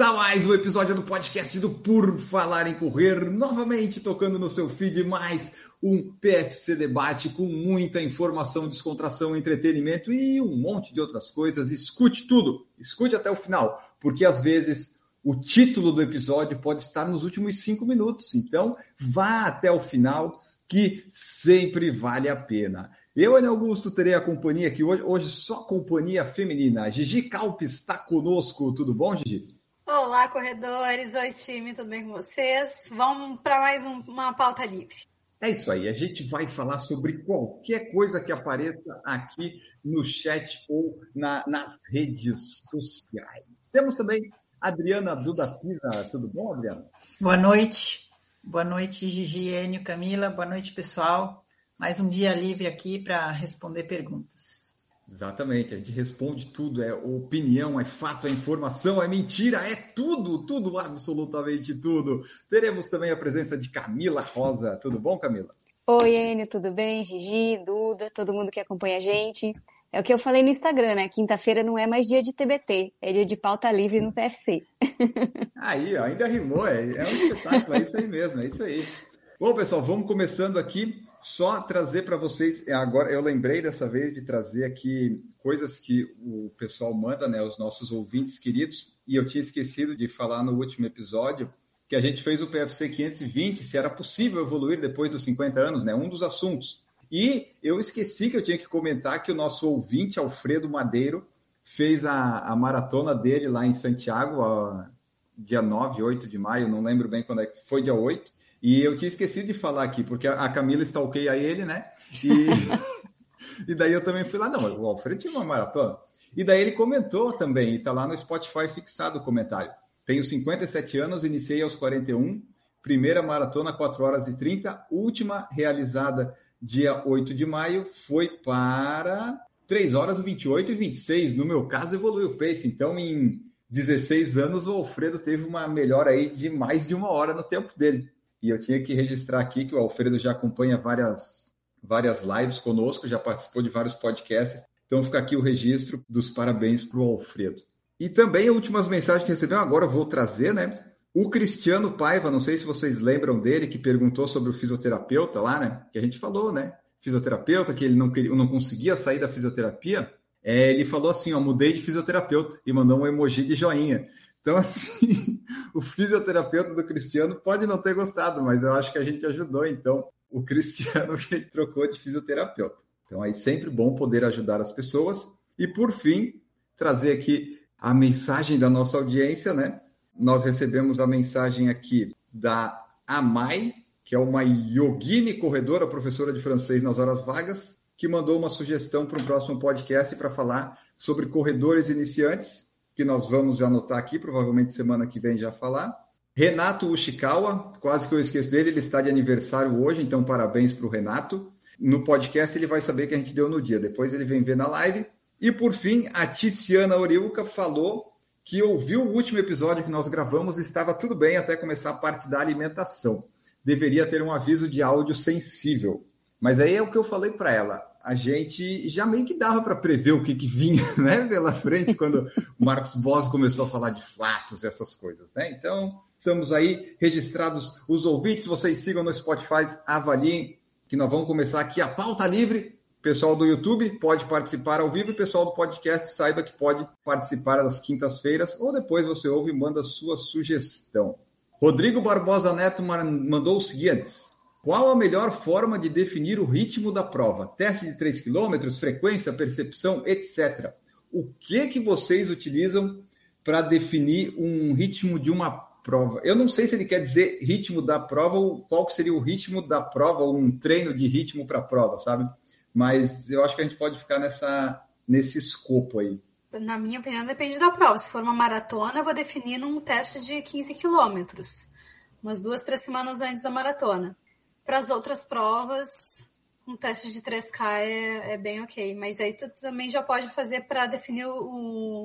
mais um episódio do podcast do Por Falar em Correr, novamente tocando no seu feed mais um PFC debate com muita informação, descontração, entretenimento e um monte de outras coisas. Escute tudo, escute até o final, porque às vezes o título do episódio pode estar nos últimos cinco minutos. Então, vá até o final, que sempre vale a pena. Eu, Ana Augusto, terei a companhia aqui hoje, hoje só companhia feminina. Gigi Calpes está conosco. Tudo bom, Gigi? Olá, corredores. Oi, time. Tudo bem com vocês? Vamos para mais um, uma pauta livre. É isso aí. A gente vai falar sobre qualquer coisa que apareça aqui no chat ou na, nas redes sociais. Temos também Adriana Duda Pisa. Tudo bom, Adriana? Boa noite. Boa noite, Gigi, Enio, Camila. Boa noite, pessoal. Mais um dia livre aqui para responder perguntas. Exatamente, a gente responde tudo, é opinião, é fato, é informação, é mentira, é tudo, tudo, absolutamente tudo. Teremos também a presença de Camila Rosa. Tudo bom, Camila? Oi, Enio, tudo bem? Gigi, Duda, todo mundo que acompanha a gente. É o que eu falei no Instagram, né? Quinta-feira não é mais dia de TBT, é dia de pauta livre no PFC. Aí, ó, ainda rimou, é, é um espetáculo, é isso aí mesmo, é isso aí. Bom, pessoal, vamos começando aqui. Só trazer para vocês, agora eu lembrei dessa vez de trazer aqui coisas que o pessoal manda, né, os nossos ouvintes queridos, e eu tinha esquecido de falar no último episódio que a gente fez o PFC 520, se era possível evoluir depois dos 50 anos, né, um dos assuntos. E eu esqueci que eu tinha que comentar que o nosso ouvinte, Alfredo Madeiro, fez a, a maratona dele lá em Santiago, ó, dia 9, 8 de maio, não lembro bem quando é que foi, dia 8. E eu tinha esquecido de falar aqui, porque a Camila stalkeia ele, né? E, e daí eu também fui lá, não, o Alfredo tinha uma maratona. E daí ele comentou também, e tá lá no Spotify fixado o comentário. Tenho 57 anos, iniciei aos 41, primeira maratona 4 horas e 30, última realizada dia 8 de maio foi para 3 horas 28 e 26. No meu caso, evoluiu o pace. Então, em 16 anos, o Alfredo teve uma melhora aí de mais de uma hora no tempo dele. E eu tinha que registrar aqui que o Alfredo já acompanha várias, várias lives conosco, já participou de vários podcasts. Então fica aqui o registro dos parabéns para o Alfredo. E também últimas mensagens que recebeu, agora eu vou trazer, né? O Cristiano Paiva, não sei se vocês lembram dele, que perguntou sobre o fisioterapeuta lá, né? Que a gente falou, né? Fisioterapeuta, que ele não, queria, não conseguia sair da fisioterapia. É, ele falou assim, ó, mudei de fisioterapeuta e mandou um emoji de joinha. Então, assim, o fisioterapeuta do Cristiano pode não ter gostado, mas eu acho que a gente ajudou, então, o Cristiano que ele trocou de fisioterapeuta. Então, aí sempre bom poder ajudar as pessoas. E, por fim, trazer aqui a mensagem da nossa audiência, né? Nós recebemos a mensagem aqui da Amai, que é uma yogini corredora, professora de francês nas horas vagas, que mandou uma sugestão para um próximo podcast para falar sobre corredores iniciantes que nós vamos anotar aqui, provavelmente semana que vem já falar. Renato Ushikawa, quase que eu esqueço dele, ele está de aniversário hoje, então parabéns para o Renato. No podcast ele vai saber que a gente deu no dia, depois ele vem ver na live. E por fim, a Tiziana Oriuca falou que ouviu o último episódio que nós gravamos e estava tudo bem até começar a parte da alimentação. Deveria ter um aviso de áudio sensível. Mas aí é o que eu falei para ela a gente já meio que dava para prever o que, que vinha né, pela frente quando o Marcos Boss começou a falar de flatos, essas coisas. Né? Então, estamos aí registrados os ouvintes, vocês sigam no Spotify, avaliem, que nós vamos começar aqui a pauta livre. Pessoal do YouTube pode participar ao vivo e pessoal do podcast saiba que pode participar das quintas-feiras ou depois você ouve e manda sua sugestão. Rodrigo Barbosa Neto mandou os seguintes. Qual a melhor forma de definir o ritmo da prova? Teste de 3 km, frequência, percepção, etc. O que que vocês utilizam para definir um ritmo de uma prova? Eu não sei se ele quer dizer ritmo da prova ou qual seria o ritmo da prova ou um treino de ritmo para a prova, sabe? Mas eu acho que a gente pode ficar nessa nesse escopo aí. Na minha opinião, depende da prova. Se for uma maratona, eu vou definir num teste de 15 quilômetros, umas duas, três semanas antes da maratona. Para as outras provas, um teste de 3K é, é bem ok. Mas aí tu também já pode fazer para definir o,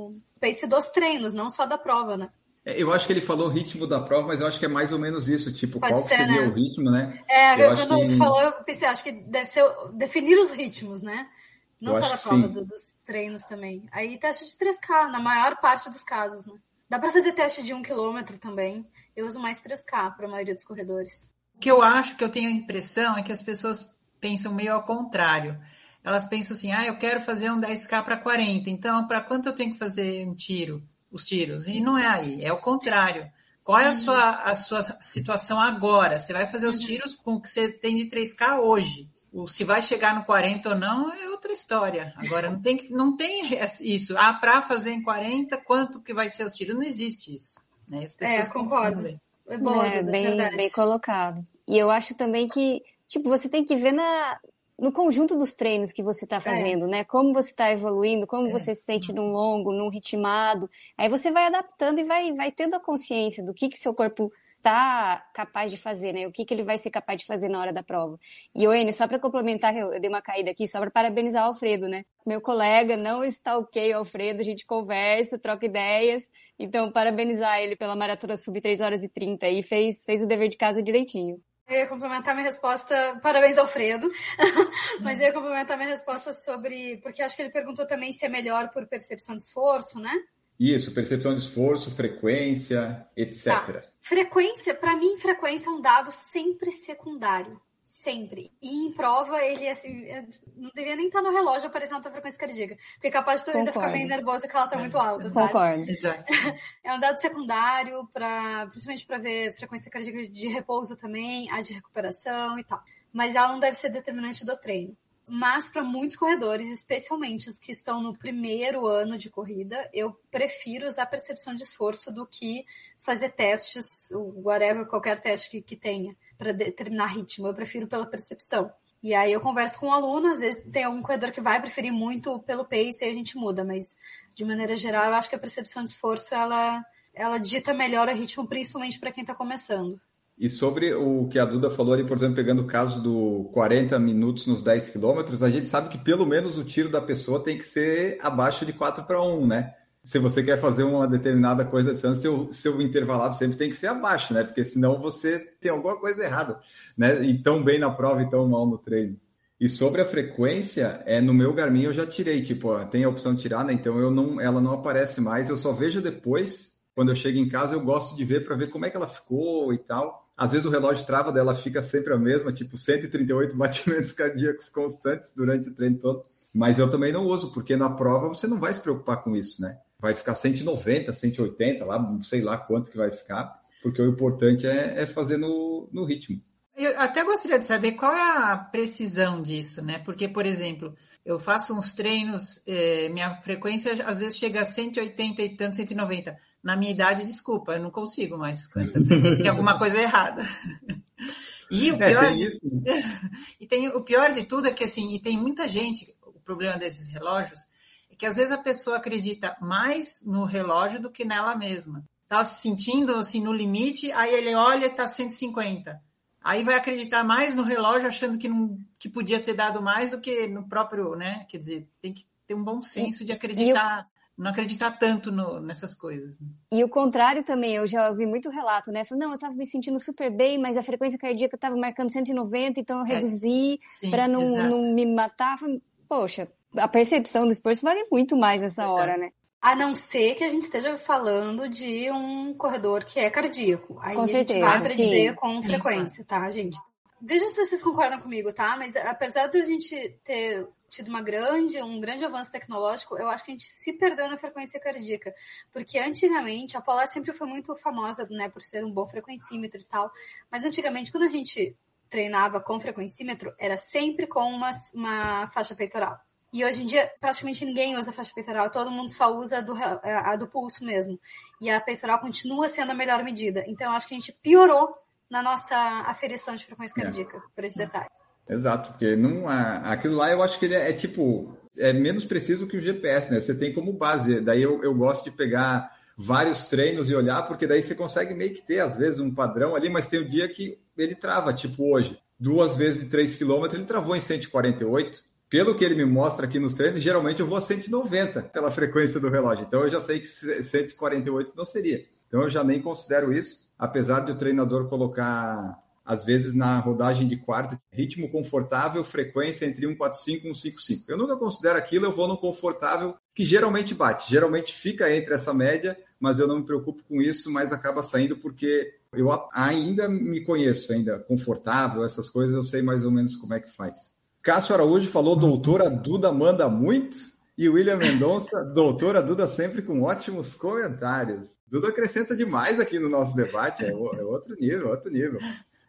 o pace dos treinos, não só da prova, né? É, eu acho que ele falou o ritmo da prova, mas eu acho que é mais ou menos isso, tipo, Pode qual ser, seria né? o ritmo, né? É, Eu quando que- tu falou, eu pensei, acho que deve ser definir os ritmos, né? Não Eu só da prova, do- dos treinos também. Aí teste de 3K, na maior parte dos casos, né? Dá pra fazer teste de 1 km também. Eu uso mais 3K para a maioria dos corredores. O que eu acho, que eu tenho a impressão, é que as pessoas pensam meio ao contrário. Elas pensam assim, ah, eu quero fazer um 10K para 40, então para quanto eu tenho que fazer um tiro? Os tiros. E não é aí, é o contrário. Qual é a sua, a sua situação agora? Você vai fazer os tiros com o que você tem de 3K hoje. O, se vai chegar no 40 ou não é outra história. Agora, não tem, não tem isso. Ah, para fazer em 40, quanto que vai ser os tiros? Não existe isso. Né? As pessoas É, concordo. É boa, é, Duda, bem, verdade. bem colocado. E eu acho também que, tipo, você tem que ver na, no conjunto dos treinos que você está fazendo, né? Como você está evoluindo, como É. você se sente num longo, num ritmado. Aí você vai adaptando e vai, vai tendo a consciência do que que seu corpo tá capaz de fazer, né? O que que ele vai ser capaz de fazer na hora da prova. E, Oene, só para complementar, eu, eu dei uma caída aqui, só para parabenizar o Alfredo, né? Meu colega não está ok, Alfredo, a gente conversa, troca ideias. Então, parabenizar ele pela maratona sub 3 horas e 30 e fez, fez o dever de casa direitinho. Eu ia complementar minha resposta, parabéns Alfredo, mas eu ia complementar minha resposta sobre, porque acho que ele perguntou também se é melhor por percepção de esforço, né? Isso, percepção de esforço, frequência, etc. Tá. Frequência, para mim, frequência é um dado sempre secundário. Sempre. E em prova, ele assim, é- não devia nem estar no relógio aparecendo a tua frequência cardíaca. Porque é capaz de tu ainda ficar meio nervoso que ela tá muito alta, sabe? Concordo. Exato. É um dado secundário, pra, principalmente para ver frequência cardíaca de repouso também, a de recuperação e tal. Mas ela não deve ser determinante do treino. Mas para muitos corredores, especialmente os que estão no primeiro ano de corrida, eu prefiro usar percepção de esforço do que fazer testes, whatever, qualquer teste que, que tenha, para determinar ritmo. Eu prefiro pela percepção. E aí eu converso com o aluno, às vezes tem algum corredor que vai preferir muito pelo pace e a gente muda, mas de maneira geral eu acho que a percepção de esforço ela, ela dita melhor o ritmo, principalmente para quem está começando. E sobre o que a Duda falou ali, por exemplo, pegando o caso do 40 minutos nos 10 quilômetros, a gente sabe que pelo menos o tiro da pessoa tem que ser abaixo de 4 para 1, né? Se você quer fazer uma determinada coisa de distância, seu, seu intervalado sempre tem que ser abaixo, né? Porque senão você tem alguma coisa errada, né? E tão bem na prova e tão mal no treino. E sobre a frequência, é, no meu Garmin eu já tirei, tipo, tem a opção de tirar, né? Então eu não, ela não aparece mais, eu só vejo depois, quando eu chego em casa, eu gosto de ver para ver como é que ela ficou e tal. Às vezes o relógio trava dela fica sempre a mesma, tipo 138 batimentos cardíacos constantes durante o treino todo. Mas eu também não uso, porque na prova você não vai se preocupar com isso, né? Vai ficar 190, 180, lá, sei lá quanto que vai ficar, porque o importante é, é fazer no, no ritmo. Eu até gostaria de saber qual é a precisão disso, né? Porque, por exemplo, eu faço uns treinos, eh, minha frequência às vezes chega a 180 e tanto, 190. Na minha idade, desculpa, eu não consigo mais com tem alguma coisa errada. E o É, pior, tem de, isso. e tem, o pior de tudo é que assim, e tem muita gente, o problema desses relógios, é que às vezes a pessoa acredita mais no relógio do que nela mesma. Tá se sentindo assim no limite, aí ele olha e tá 150. Aí vai acreditar mais no relógio, achando que, não, que podia ter dado mais do que no próprio, né? Quer dizer, tem que ter um bom senso de acreditar, não acreditar tanto no, nessas coisas. né? E o contrário também, eu já ouvi muito relato, né? Falei, não, eu tava me sentindo super bem, mas a frequência cardíaca tava marcando 190, então eu É, reduzi Sim, para não, exato. não me matar. Poxa, a percepção do esforço vale muito mais nessa Exato. hora, né? A não ser que a gente esteja falando de um corredor que é cardíaco. Aí Com a gente certeza, vai para sim. dizer com Sim, frequência, tá, gente? Veja se vocês concordam comigo, tá? Mas apesar de a gente ter tido uma grande, um grande avanço tecnológico, eu acho que a gente se perdeu na frequência cardíaca. Porque antigamente, a Polar sempre foi muito famosa, né, por ser um bom frequencímetro e tal. Mas antigamente, quando a gente treinava com frequencímetro, era sempre com uma, uma faixa peitoral. E hoje em dia, praticamente ninguém usa faixa peitoral, todo mundo só usa a do, a, do pulso mesmo. E a peitoral continua sendo a melhor medida. Então, eu acho que a gente piorou na nossa aferição de frequência É. cardíaca, por esse detalhe. Exato, porque não, a- aquilo lá eu acho que ele é, é tipo, é menos preciso que o GPS, né? Você tem como base. Daí eu, eu gosto de pegar vários treinos e olhar, porque daí você consegue meio que ter, às vezes, um padrão ali, mas tem o dia que ele trava, tipo hoje. duas vezes de 3 km, ele travou em 148. Pelo que ele me mostra aqui nos treinos, geralmente eu vou a 190 pela frequência do relógio. Então eu já sei que 148 não seria. Então eu já nem considero isso, apesar de o treinador colocar às vezes na rodagem de quarta, ritmo confortável, frequência entre 145 e 155. Eu nunca considero aquilo, eu vou no confortável, que geralmente bate, geralmente fica entre essa média, mas eu não me preocupo com isso, mas acaba saindo porque eu ainda me conheço, ainda confortável, essas coisas, eu sei mais ou menos como é que faz. Cássio Araújo falou, doutora Duda manda muito. E William Mendonça, doutora Duda, sempre com ótimos comentários. Duda acrescenta demais aqui no nosso debate, é, é outro nível, outro nível.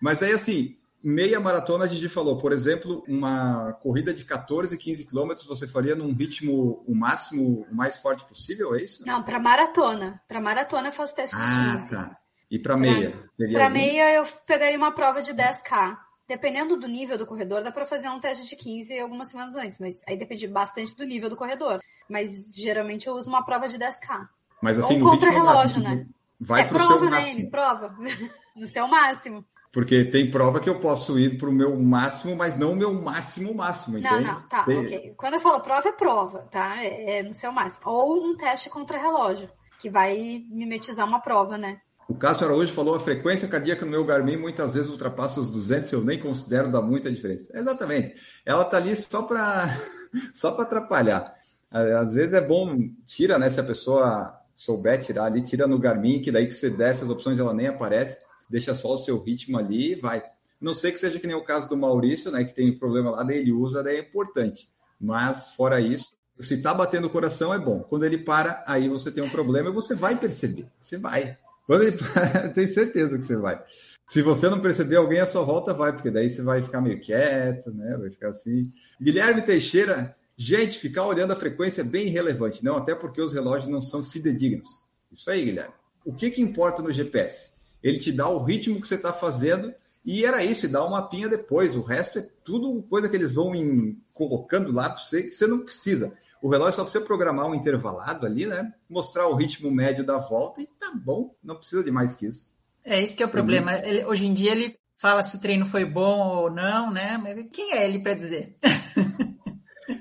Mas aí, assim, meia maratona a gente falou, por exemplo, uma corrida de 14, 15 quilômetros você faria num ritmo o máximo, o mais forte possível, é isso? Não, para maratona. Para maratona eu faço teste ah, de 15. tá. E para meia? Para meia eu pegaria uma prova de 10K. Dependendo do nível do corredor, dá para fazer um teste de 15 algumas semanas antes, mas aí depende bastante do nível do corredor. Mas geralmente eu uso uma prova de 10K. Mas assim, Ou no contra-relógio, né? Vai é pro prova, seu né, máximo. Prova. no seu máximo. Porque tem prova que eu posso ir para o meu máximo, mas não o meu máximo máximo, Não, entende? não, tá, Tem- ok. Quando eu falo prova, é prova, tá? É, é no seu máximo. Ou um teste contra relógio, que vai mimetizar uma prova, né? O Cássio Araújo falou a frequência cardíaca no meu Garmin muitas vezes ultrapassa os 200, eu nem considero dar muita diferença. Exatamente. Ela tá ali só para só para atrapalhar. Às vezes é bom, tira, né, se a pessoa souber tirar ali, tira no Garmin, que daí que você desce as opções ela nem aparece, deixa só o seu ritmo ali e vai. Não sei que seja que nem o caso do Maurício, né, que tem um problema lá, daí ele usa, daí é importante. Mas fora isso, se tá batendo o coração é bom. Quando ele para, aí você tem um problema e você vai perceber. Você vai. Quando ele para, tenho certeza que você vai. Se você não perceber, alguém à sua volta vai, porque daí você vai ficar meio quieto, né? Vai ficar assim. Guilherme Teixeira, gente, ficar olhando a frequência é bem irrelevante, não, até porque os relógios não são fidedignos. Isso aí, Guilherme. O que, que importa no GPS? Ele te dá o ritmo que você está fazendo e era isso, e dá uma mapinha depois. O resto é tudo coisa que eles vão em- colocando lá para você que você não precisa. O relógio só precisa programar um intervalado ali, né? Mostrar o ritmo médio da volta e tá bom, não precisa de mais que isso. É esse que é o problema. Ele- hoje em dia ele fala se o treino foi bom ou não, né? Mas quem é ele para dizer?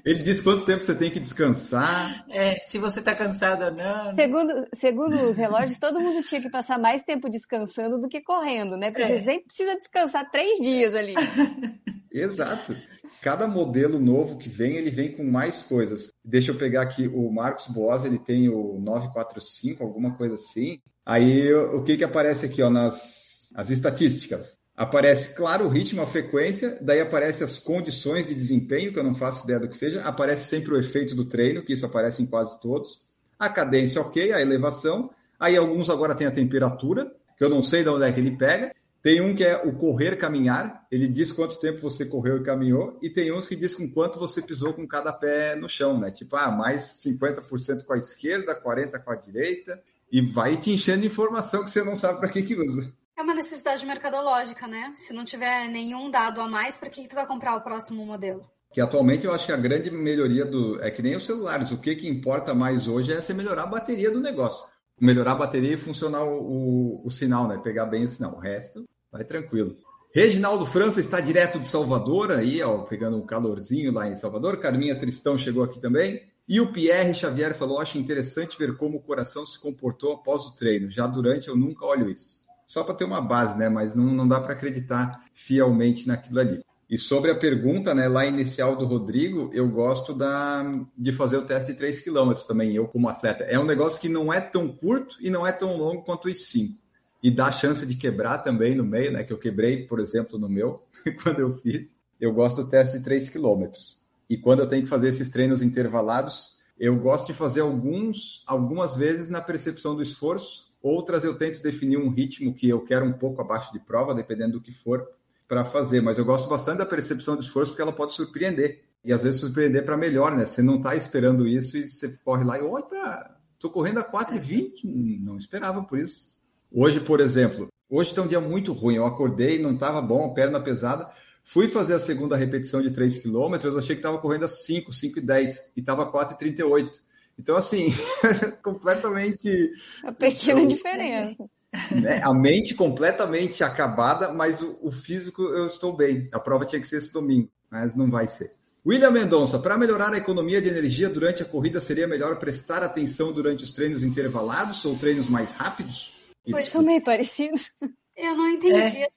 Ele diz quanto tempo você tem que descansar. É, se você tá cansado ou não. né? Segundo, segundo os relógios, todo mundo tinha que passar mais tempo descansando do que correndo, né? Porque É. você sempre precisa descansar três dias ali. Exato. Cada modelo novo que vem, ele vem com mais coisas. Deixa eu pegar aqui o Marcos Boas, ele tem o 945, alguma coisa assim. Aí o que que aparece aqui, ó, nas as estatísticas? Aparece, claro, o ritmo, a frequência, daí aparece as condições de desempenho, que eu não faço ideia do que seja, aparece sempre o efeito do treino, que isso aparece em quase todos. A cadência, ok, a elevação. Aí alguns agora tem a temperatura, que eu não sei de onde é que ele pega. Tem um que é o correr caminhar, ele diz quanto tempo você correu e caminhou, e tem uns que diz com quanto você pisou com cada pé no chão, né? Tipo, ah, mais 50% com a esquerda, 40% com a direita, e vai te enchendo de informação que você não sabe para que que usa. É uma necessidade mercadológica, né? Se não tiver nenhum dado a mais, para que, que tu vai comprar o próximo modelo? Que atualmente eu acho que a grande melhoria do. É que nem os celulares, o que, que importa mais hoje é você melhorar a bateria do negócio. Melhorar a bateria e funcionar o, o, o sinal, né? Pegar bem o sinal. O resto, vai tranquilo. Reginaldo França está direto de Salvador, aí, ó, pegando um calorzinho lá em Salvador. Carminha Tristão chegou aqui também. E o Pierre Xavier falou: acho interessante ver como o coração se comportou após o treino. Já durante eu nunca olho isso. Só para ter uma base, né? Mas não, não dá para acreditar fielmente naquilo ali. E sobre a pergunta, né, lá inicial do Rodrigo, eu gosto da, de fazer o teste de 3 km também, eu como atleta. É um negócio que não é tão curto e não é tão longo quanto os 5. E dá chance de quebrar também no meio, né? Que eu quebrei, por exemplo, no meu, quando eu fiz. Eu gosto do teste de 3 km. E quando eu tenho que fazer esses treinos intervalados, eu gosto de fazer alguns, algumas vezes na percepção do esforço, outras eu tento definir um ritmo que eu quero um pouco abaixo de prova, dependendo do que for, para fazer. Mas eu gosto bastante da percepção do esforço porque ela pode surpreender. E às vezes surpreender para melhor, né? Você não está esperando isso e você corre lá e olha, tô correndo a 4,20, não esperava por isso. Hoje, por exemplo, hoje tem um dia muito ruim. Eu acordei, não estava bom, perna pesada. Fui fazer a segunda repetição de 3 km, achei que estava correndo a 5, 5 e 10 e estava 4,38. Então, assim, completamente. A pequena Eu- diferença. Né? A mente completamente acabada, mas o, o, físico eu estou bem. A prova tinha que ser esse domingo, mas não vai ser. William Mendonça, para melhorar a economia de energia durante a corrida, seria melhor prestar atenção durante os treinos intervalados ou treinos mais rápidos? Pois são meio parecidos. Eu não entendi é.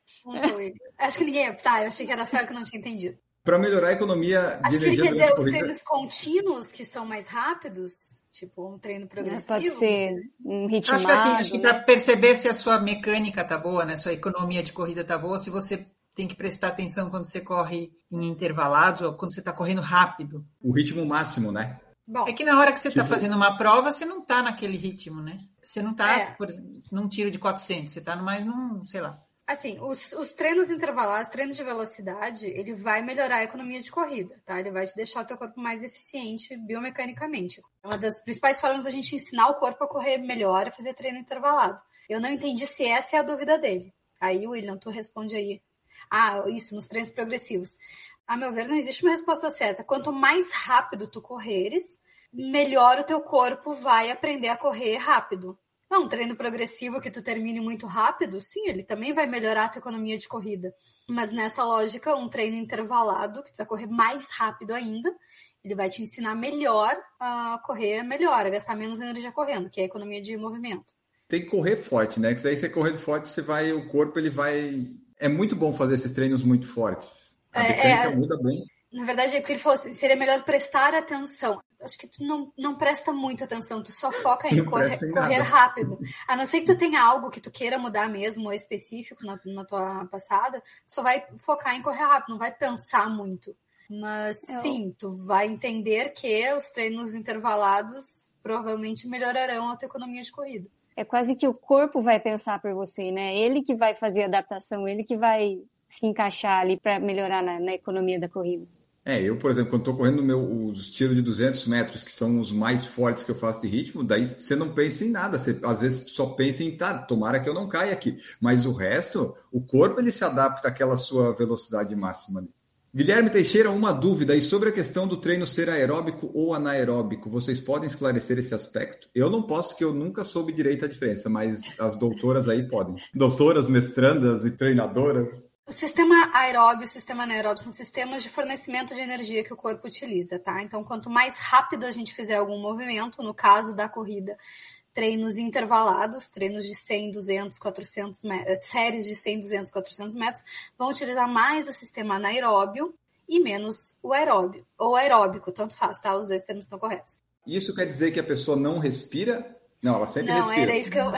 Acho que ninguém. Tá, eu achei que era só eu que não tinha entendido. Para melhorar a economia de Acho energia. Acho que ele quer dizer os treinos contínuos que são mais rápidos. Tipo, um treino progressivo. Pode ser um ritmo. Acho que assim, acho que para perceber se a sua mecânica tá boa, né? Sua economia de corrida tá boa, se você tem que prestar atenção quando você corre em intervalados ou quando você está correndo rápido. O ritmo máximo, né? Bom, é que na hora que você está tipo... fazendo uma prova, você não está naquele ritmo, né? Você não está, é. por exemplo, num tiro de 400, você está mais num, sei lá, Assim, os, os treinos intervalados, treinos de velocidade, ele vai melhorar a economia de corrida, tá? Ele vai te deixar o teu corpo mais eficiente biomecanicamente. Uma das principais formas da gente ensinar o corpo a correr melhor é fazer treino intervalado. Eu não entendi se essa é a dúvida dele. Aí, William, tu responde aí. Ah, isso, nos treinos progressivos. A meu ver, não existe uma resposta certa. Quanto mais rápido tu correres, melhor o teu corpo vai aprender a correr rápido. Não, um treino progressivo que tu termine muito rápido, sim, ele também vai melhorar a tua economia de corrida. Mas nessa lógica, um treino intervalado, que tu vai correr mais rápido ainda, ele vai te ensinar melhor a correr melhor, a gastar menos energia correndo, que é a economia de movimento. Tem que correr forte, né? Que daí você correndo forte, você vai, o corpo ele vai. É muito bom fazer esses treinos muito fortes. A é, mecânica é... muda bem. Na verdade, é porque ele falou assim, seria melhor prestar atenção. Acho que tu não, não presta muito atenção, tu só foca em correr, correr, rápido. A não ser que tu tenha algo que tu queira mudar mesmo, ou específico na, na tua passada, só vai focar em correr rápido, não vai pensar muito. Mas Eu... sim, tu vai entender que os treinos intervalados provavelmente melhorarão a tua economia de corrida. É quase que o corpo vai pensar por você, né? Ele que vai fazer a adaptação, ele que vai se encaixar ali para melhorar na, na economia da corrida. É, eu, por exemplo, quando estou correndo meu, os tiros de 200 metros, que são os mais fortes que eu faço de ritmo, daí você não pensa em nada, você às vezes só pensa em, tá, tomara que eu não caia aqui. Mas o resto, o corpo ele se adapta àquela sua velocidade máxima. Guilherme Teixeira, uma dúvida aí sobre a questão do treino ser aeróbico ou anaeróbico. Vocês podem esclarecer esse aspecto? Eu não posso, que eu nunca soube direito a diferença, mas as doutoras aí podem. Doutoras, mestrandas e treinadoras. O sistema aeróbio e o sistema anaeróbio são sistemas de fornecimento de energia que o corpo utiliza, tá? Então, quanto mais rápido a gente fizer algum movimento, no caso da corrida, treinos intervalados, treinos de 100, 200, 400 metros, séries de 100, 200, 400 metros, vão utilizar mais o sistema anaeróbio e menos o aeróbio, ou aeróbico, tanto faz, tá? Os dois termos estão corretos. Isso quer dizer que a pessoa não respira? Não, ela sempre não, respira. Não, era isso que eu,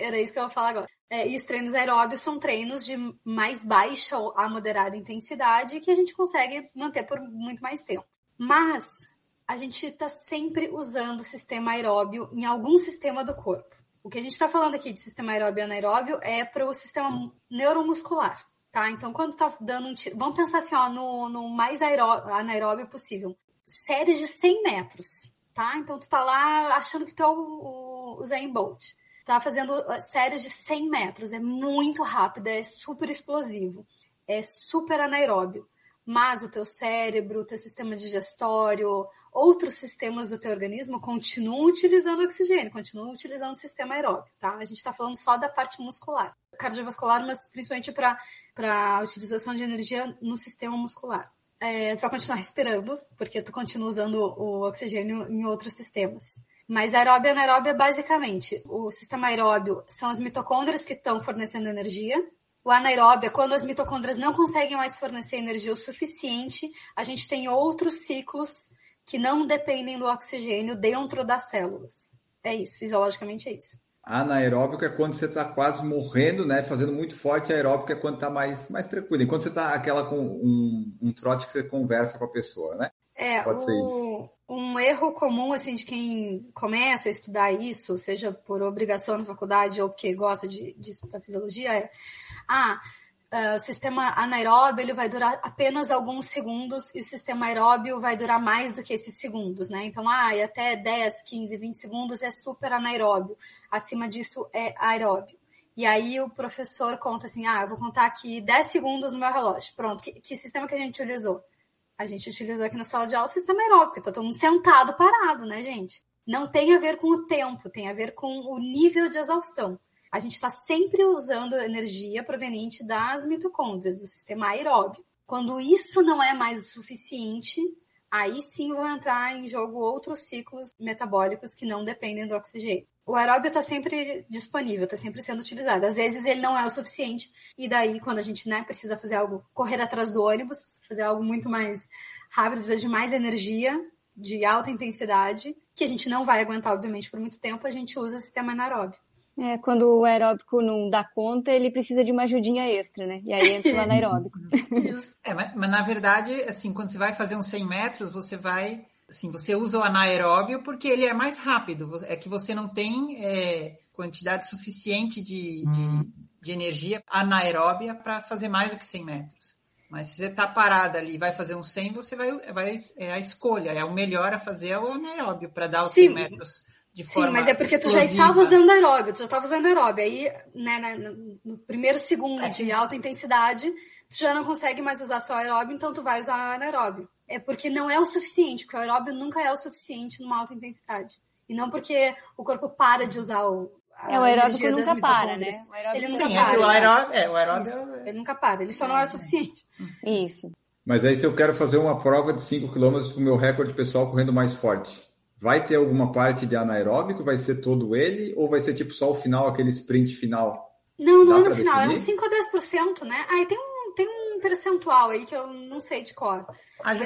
era isso que eu vou falar agora. É, e os treinos aeróbios são treinos de mais baixa a moderada intensidade que a gente consegue manter por muito mais tempo. Mas a gente está sempre usando o sistema aeróbio em algum sistema do corpo. O que a gente está falando aqui de sistema aeróbio e anaeróbio é para o sistema neuromuscular, tá? Então, quando tá dando um tiro... Vamos pensar assim, ó, no, no mais anaeróbio possível. Séries de 100 metros, tá? Então, tu tá lá achando que tu é o, o Zayn Bolt tá fazendo uh, séries de 100 metros. É muito rápido, é super explosivo, é super anaeróbio. Mas o teu cérebro, o teu sistema digestório, outros sistemas do teu organismo continuam utilizando oxigênio, continuam utilizando o sistema aeróbio, tá? A gente está falando só da parte muscular, cardiovascular, mas principalmente para a utilização de energia no sistema muscular. É, tu vai continuar respirando, porque tu continua usando o oxigênio em outros sistemas. Mas aeróbio e anaeróbio é basicamente o sistema aeróbio são as mitocôndrias que estão fornecendo energia. O anaeróbio é quando as mitocôndrias não conseguem mais fornecer energia o suficiente, a gente tem outros ciclos que não dependem do oxigênio dentro das células. É isso, fisiologicamente é isso. Anaeróbico é quando você está quase morrendo, né? Fazendo muito forte. Aeróbico é quando está mais, mais tranquilo. Enquanto você está aquela com um, um trote que você conversa com a pessoa, né? É, Pode o... ser isso um erro comum assim de quem começa a estudar isso, seja por obrigação na faculdade ou porque gosta de, de estudar fisiologia, é ah, uh, o sistema anaeróbio ele vai durar apenas alguns segundos e o sistema aeróbio vai durar mais do que esses segundos, né? Então, ah, e até 10, 15, 20 segundos é super anaeróbio, acima disso é aeróbio. E aí o professor conta assim, ah, eu vou contar aqui 10 segundos no meu relógio. Pronto, que, que sistema que a gente utilizou? A gente utilizou aqui na sala de aula o sistema aeróbico, tá todo mundo sentado, parado, né, gente? Não tem a ver com o tempo, tem a ver com o nível de exaustão. a gente está sempre usando energia proveniente das mitocôndrias, do sistema aeróbio. Quando isso não é mais o suficiente, aí sim vão entrar em jogo outros ciclos metabólicos que não dependem do oxigênio. O aeróbio está sempre disponível, está sempre sendo utilizado. Às vezes ele não é o suficiente, e daí, quando a gente né, precisa fazer algo, correr atrás do ônibus, fazer algo muito mais rápido, precisa de mais energia, de alta intensidade, que a gente não vai aguentar, obviamente, por muito tempo, a gente usa o sistema anaeróbio. É, quando o aeróbico não dá conta, ele precisa de uma ajudinha extra, né? E aí entra o anaeróbico. é, mas, mas, na verdade, assim, quando você vai fazer uns 100 metros, você vai, assim, você usa o anaeróbio porque ele é mais rápido. É que você não tem é, quantidade suficiente de, hum. de, de energia anaeróbia para fazer mais do que 100 metros. Mas se você está parada ali e vai fazer um 100, você vai, vai é a escolha, é o melhor a fazer é o anaeróbio para dar os Sim. 100 metros de forma Sim, mas é porque explosiva. tu já estava usando aeróbio, tu já estava usando aeróbio. Aí, né, no primeiro segundo é. de alta intensidade, tu já não consegue mais usar só aeróbio, então tu vai usar anaeróbio. É porque não é o suficiente, porque o aeróbio nunca é o suficiente numa alta intensidade. E não porque o corpo para de usar o. É, o aeróbico nunca para, né? O aeróbico ele nunca Sim, para. É o aeróbio, é, o aeróbio ele nunca para, ele só não é o suficiente. Isso. Mas aí se eu quero fazer uma prova de 5 km com o meu recorde pessoal correndo mais forte, Vai ter alguma parte de anaeróbico? Vai ser todo ele? Ou vai ser tipo só o final, aquele sprint final? Não, não é no final, definir? é uns 5 a 10%, né? Aí tem um percentual aí que eu não sei de cor.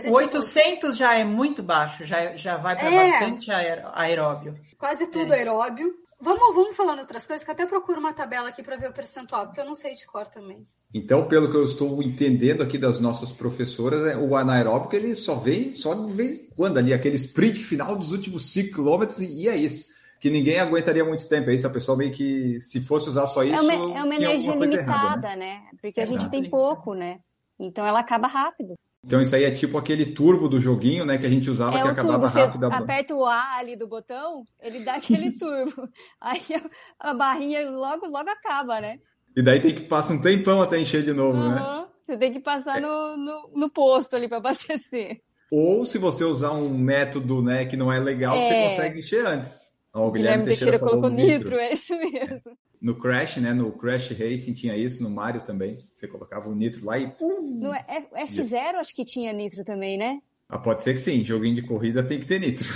O 800 tipo... já é muito baixo, já, já vai para é, bastante aeróbio. Quase tudo é. aeróbio. Vamos, vamos falando outras coisas, que eu até procuro uma tabela aqui para ver o percentual, porque eu não sei de cor também. Então, pelo que eu estou entendendo aqui das nossas professoras, é, o anaeróbico ele só vem só de vez em quando ali, aquele sprint final dos últimos 5 km e é isso. Que ninguém aguentaria muito tempo. Aí se a pessoa meio que, se fosse usar só isso. É uma, é uma energia limitada, errada, né? né? Porque a gente tem pouco, né? Então ela acaba rápido. Então isso aí é tipo aquele turbo do joguinho, né, que a gente usava é que acabava turbo. rápido. Você aperta o A ali do botão, ele dá aquele turbo. aí a, a barrinha logo, logo acaba, né? E daí tem que passar um tempão até encher de novo, uhum. né? Você tem que passar é. no, no, no, posto ali para abastecer. Ou se você usar um método né, que não é legal, é. você consegue encher antes. Ó, o Guilherme, Guilherme Teixeira, Teixeira colocou nitro, é isso mesmo. No Crash, né? No Crash Racing tinha isso, no Mario também. Você colocava o nitro lá e. Pum! No F0 acho que tinha nitro também, né? Ah, pode ser que sim. Joguinho de corrida tem que ter nitro.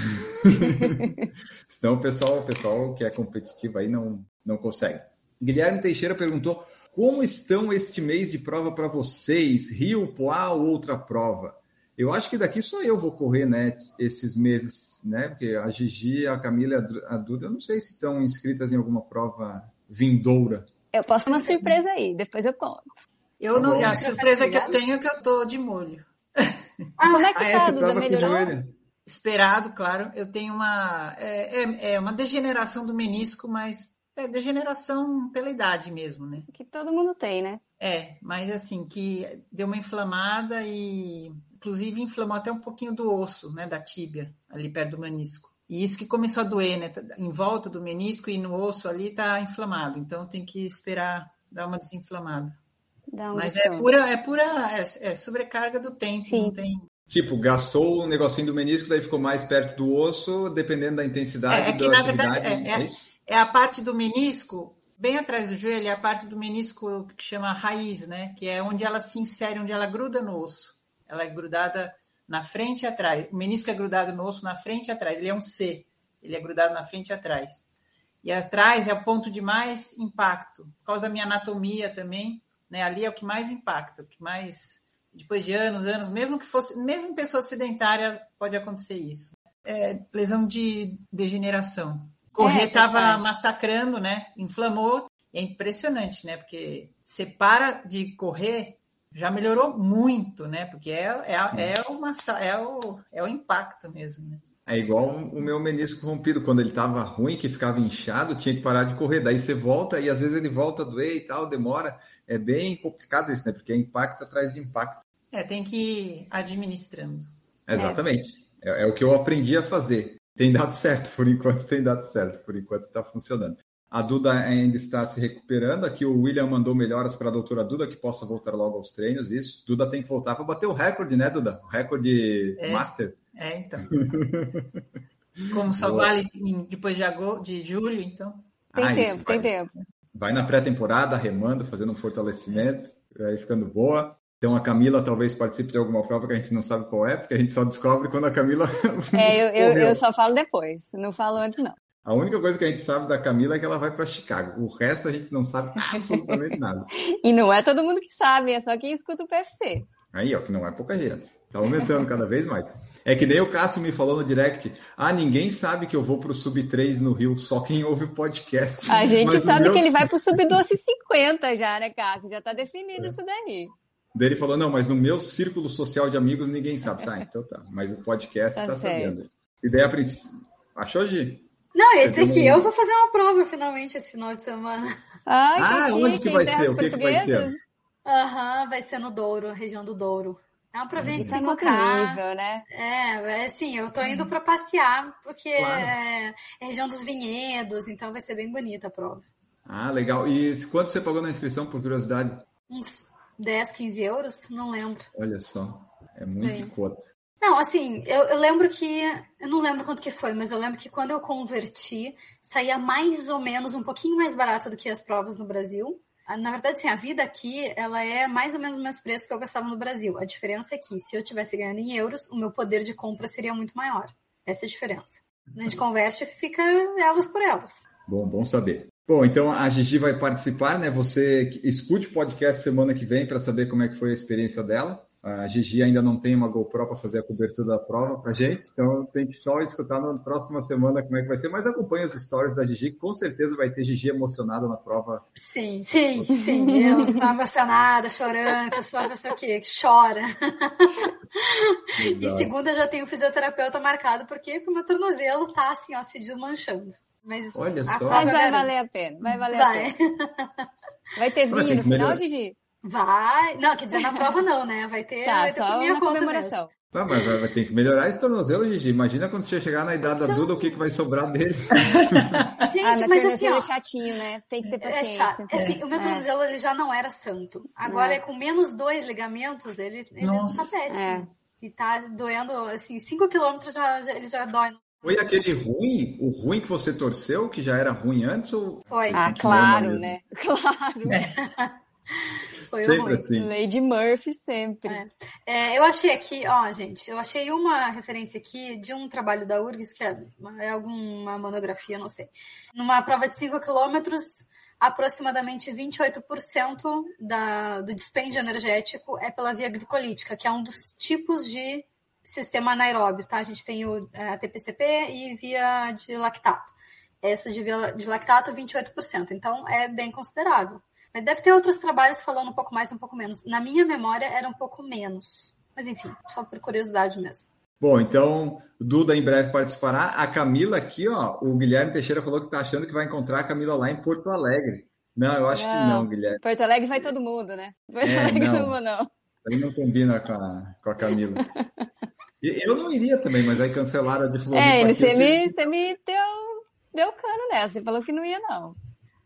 Senão o pessoal, o pessoal que é competitivo aí não, não consegue. Guilherme Teixeira perguntou como estão este mês de prova para vocês? Rio, Poá ou outra prova? Eu acho que daqui só eu vou correr, né, esses meses, né? Porque a Gigi, a Camila e a Duda, eu não sei se estão inscritas em alguma prova vindoura. Eu posso uma surpresa aí, depois eu conto. Eu não, tá a surpresa que eu tenho é que eu tô de molho. Ah, como é que ah, tá, Duda? Melhorou? Esperado, claro. Eu tenho uma é, é, é uma degeneração do menisco, mas é degeneração pela idade mesmo, né? Que todo mundo tem, né? É, mas assim, que deu uma inflamada e inclusive inflamou até um pouquinho do osso, né, da tíbia, ali perto do menisco. E isso que começou a doer, né? Em volta do menisco e no osso ali tá inflamado. Então tem que esperar dar uma desinflamada. Um Mas é descanso. é pura, é pura é, é sobrecarga do tempo, Sim. não tem. Tipo, gastou um negocinho do menisco, daí ficou mais perto do osso, dependendo da intensidade é, é que, da na verdade, é, é, é a parte do menisco, bem atrás do joelho, é a parte do menisco que chama raiz, né? Que é onde ela se insere, onde ela gruda no osso. Ela é grudada na frente e atrás. O menisco é grudado no osso na frente e atrás. Ele é um C. Ele é grudado na frente e atrás. E atrás é o ponto de mais impacto. Por causa da minha anatomia também, né? Ali é o que mais impacta, o que mais depois de anos, anos, mesmo que fosse, mesmo em pessoa sedentária pode acontecer isso. É lesão de degeneração. Correr estava é, massacrando, né? Inflamou. É impressionante, né? Porque você para de correr, já melhorou muito, né? Porque é, é, é, uma, é, o, é o impacto mesmo, né? É igual o meu menisco rompido, quando ele estava ruim, que ficava inchado, tinha que parar de correr. Daí você volta e às vezes ele volta a doer e tal, demora. É bem complicado isso, né? Porque é impacto atrás de impacto. É, tem que ir administrando. Exatamente. É. É, é o que eu aprendi a fazer. Tem dado certo, por enquanto tem dado certo, por enquanto está funcionando. A Duda ainda está se recuperando. Aqui o William mandou melhoras para a doutora Duda, que possa voltar logo aos treinos. Isso. Duda tem que voltar para bater o recorde, né, Duda? O recorde é, master. É, então. Como só Boa. vale depois de, agosto, de julho, então. Tem ah, tempo, tem tempo. vai na pré-temporada, remando, fazendo um fortalecimento, vai ficando boa. Então a Camila talvez participe de alguma prova que a gente não sabe qual é, porque a gente só descobre quando a Camila. É, eu, eu, eu, só falo depois, não falo antes, não. A única coisa que a gente sabe da Camila é que ela vai para Chicago. O resto a gente não sabe absolutamente nada. e não é todo mundo que sabe, é só quem escuta o PFC. Aí, ó, que não é pouca gente. Tá aumentando cada vez mais. É que nem o Cássio me falou no direct. Ah, ninguém sabe que eu vou pro Sub 3 no Rio, só quem ouve o podcast. A gente sabe meu... que ele vai pro Sub 1250 já, né, Cássio? Já tá definido é. isso daí. Daí ele falou, não, mas no meu círculo social de amigos ninguém sabe. Ah, então tá. Mas o podcast tá, tá sabendo. E daí a princípio. Achou, Gi? Não, ia dizer que eu vou fazer uma prova finalmente esse final de semana. Ai, ah, onde que vai ser? O que, que vai ser? Aham, uhum, vai ser no Douro, região do Douro. É uma prova de 5K. Tá nível, né? É, é assim, eu tô indo para passear, porque claro. é, é região dos vinhedos, então vai ser bem bonita a prova. Ah, legal. E quanto você pagou na inscrição, por curiosidade? Uns 10, 15 euros, não lembro. Olha só, é muito é. cota. Não, assim, eu, eu, lembro que. Eu não lembro quanto que foi, mas eu lembro que quando eu converti, saía mais ou menos um pouquinho mais barato do que as provas no Brasil. Ah, na verdade, assim, a vida aqui, ela é mais ou menos o mesmo preço que eu gastava no Brasil. A diferença é que, se eu tivesse ganhando em euros, o meu poder de compra seria muito maior. Essa é a diferença. A gente converte e fica elas por elas. Bom, bom saber. Bom, então a Gigi vai participar, né? Você escute o podcast semana que vem para saber como é que foi a experiência dela. A Gigi ainda não tem uma GoPro para fazer a cobertura da prova para gente, então tem que só escutar na próxima semana como é que vai ser. Mas acompanhe os stories da Gigi, com certeza vai ter Gigi emocionada na prova. Sim, sim, sim. Eu tô emocionada, chorando, eu sou a pessoa que, que chora. e segunda já tenho fisioterapeuta marcado, porque o meu tornozelo tá assim, ó, se desmanchando. Mas Olha só. Mas vai valer a pena, vai valer vai. a pena. Vai ter vinho no final, Gigi? Vai. Não, quer dizer, na prova não, né? Vai ter, tá, vai ter só minha na comemoração. Tá, mas vai, vai, ter que melhorar esse tornozelo, Gigi. Imagina quando você chegar na idade da então... Duda, o que, que vai sobrar dele. Gente, ah, mas assim, ó, é chatinho, né? Tem que ter paciência. É chato. É. Assim, o meu tornozelo ele já não era santo. Agora, é. com menos dois ligamentos, ele, ele Nossa. tá péssimo. É. E tá doendo, assim, 5 quilômetros já, já, ele já dói. Foi aquele ruim, o ruim que você torceu, que já era ruim antes? Ou... Foi. Ah, claro, né? Claro. É. Foi sempre assim. Lady Murphy sempre. É. É, eu achei aqui, ó, gente, eu achei uma referência aqui de um trabalho da URGS, que é, é alguma monografia, não sei. Numa prova de 5 quilômetros, aproximadamente 28% da, do dispêndio energético é pela via glicolítica, que é um dos tipos de sistema anaeróbio, tá? A gente tem o é, a TPCP e via de lactato. Essa de via de lactato, 28%. Então, é bem considerável. Deve ter outros trabalhos falando um pouco mais, um pouco menos. Na minha memória era um pouco menos. Mas enfim, só por curiosidade mesmo. Bom, então, Duda em breve participará. A Camila aqui, ó, o Guilherme Teixeira falou que tá achando que vai encontrar a Camila lá em Porto Alegre. Não, eu acho não, que não, Guilherme. Porto Alegre vai todo mundo, né? Porto é, Alegre não, não, não. Aí não combina com a, com a Camila. eu não iria também, mas aí cancelaram a de Floripa. É, você me, você me deu, deu cano nessa. Você falou que não ia, não.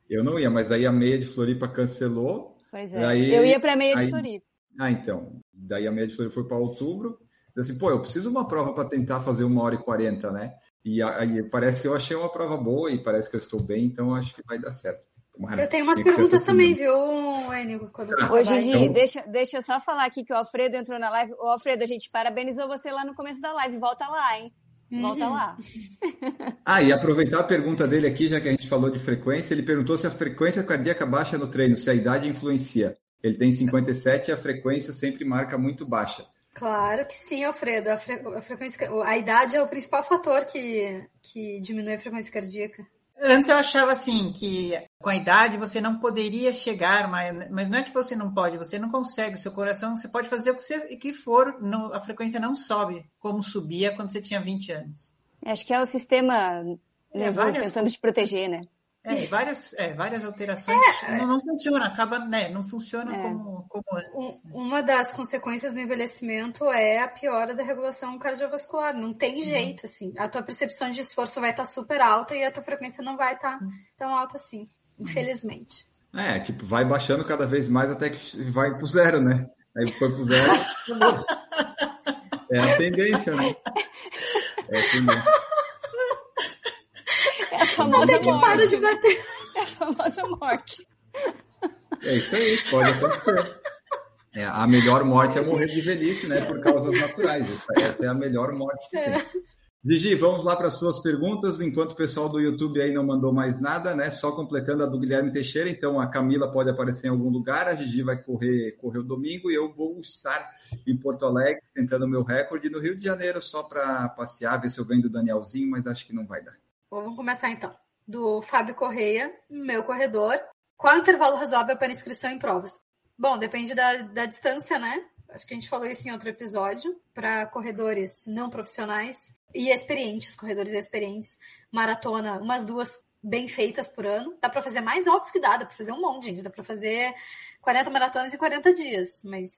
Eu não ia, mas aí a meia de Floripa cancelou. Pois é. Daí, eu ia para a meia aí, de Floripa. Ah, então. Daí a meia de Floripa foi para outubro. Eu assim, pô, eu preciso de uma prova para tentar fazer uma hora e quarenta, né? E aí parece que eu achei uma prova boa e parece que eu estou bem, então eu acho que vai dar certo. eu tenho umas perguntas também, viu, Enio? Ô, Gigi, então... deixa, deixa eu só falar aqui que o Alfredo entrou na live. Ô, Alfredo, a gente parabenizou você lá no começo da live. Volta lá, hein? Volta uhum. lá. ah, e aproveitar a pergunta dele aqui, já que a gente falou de frequência, ele perguntou se a frequência cardíaca baixa no treino, se a idade influencia. Ele tem 57 e a frequência sempre marca muito baixa. Claro que sim, Alfredo. A, fre a, frequência, a idade é o principal fator que, que diminui a frequência cardíaca. Antes eu achava assim que com a idade você não poderia chegar, mas, mas não é que você não pode, você não consegue. O seu coração, você pode fazer o que, você, que for, não, a frequência não sobe como subia quando você tinha 20 anos. Acho que é o sistema é, nervoso é, tentando te proteger, né? É, várias, é, várias alterações é, não, não funciona, acaba, né, não funciona é. como, como antes. Uma das consequências do envelhecimento é a piora da regulação cardiovascular. Não tem uhum. jeito, uhum. assim. A tua percepção de esforço vai estar super alta e a tua frequência não vai estar uhum. tão alta assim, infelizmente. É, tipo, vai baixando cada vez mais até que vai pro zero, né? Aí foi pro zero. é a tendência, né? É a tendência. É a famosa que para de bater. É a famosa morte. É isso aí, pode acontecer. É, a melhor morte é morrer de velhice, né? Por causas naturais. Essa, essa é a melhor morte que tem. Gigi, vamos lá para as suas perguntas, enquanto o pessoal do YouTube aí não mandou mais nada, né? Só completando a do Guilherme Teixeira, então a Camila pode aparecer em algum lugar, a Gigi vai correr, correr o domingo e eu vou estar em Porto Alegre tentando o meu recorde no Rio de Janeiro só para passear, ver se eu ganho do Danielzinho, mas acho que não vai dar. Vamos começar então. Do Fábio Correia, meu corredor. Qual é o intervalo razoável para inscrição em provas? Bom, depende da, da distância, né? Acho que a gente falou isso em outro episódio. Para corredores não profissionais, e experientes, corredores experientes, maratona, umas duas bem feitas por ano. Dá para fazer mais, óbvio que dá, dá para fazer um monte, gente. Dá para fazer 40 maratonas em 40 dias, mas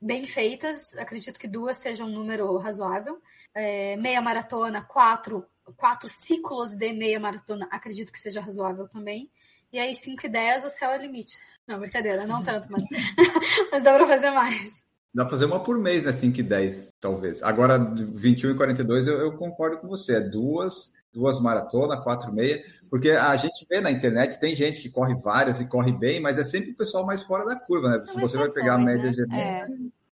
bem feitas, acredito que duas sejam um número razoável. É, meia maratona, quatro, quatro ciclos de meia maratona, acredito que seja razoável também. E aí, 5 e 10, o céu é o limite. Não, brincadeira, não tanto, mas, mas dá para fazer mais. Dá pra fazer uma por mês, né? 5 e 10, talvez. Agora, 21 e 42, eu, eu concordo com você. É duas, duas maratonas, quatro meia, porque a gente vê na internet, tem gente que corre várias e corre bem, mas é sempre o pessoal mais fora da curva, né? São Se você vai pegar a média né? É.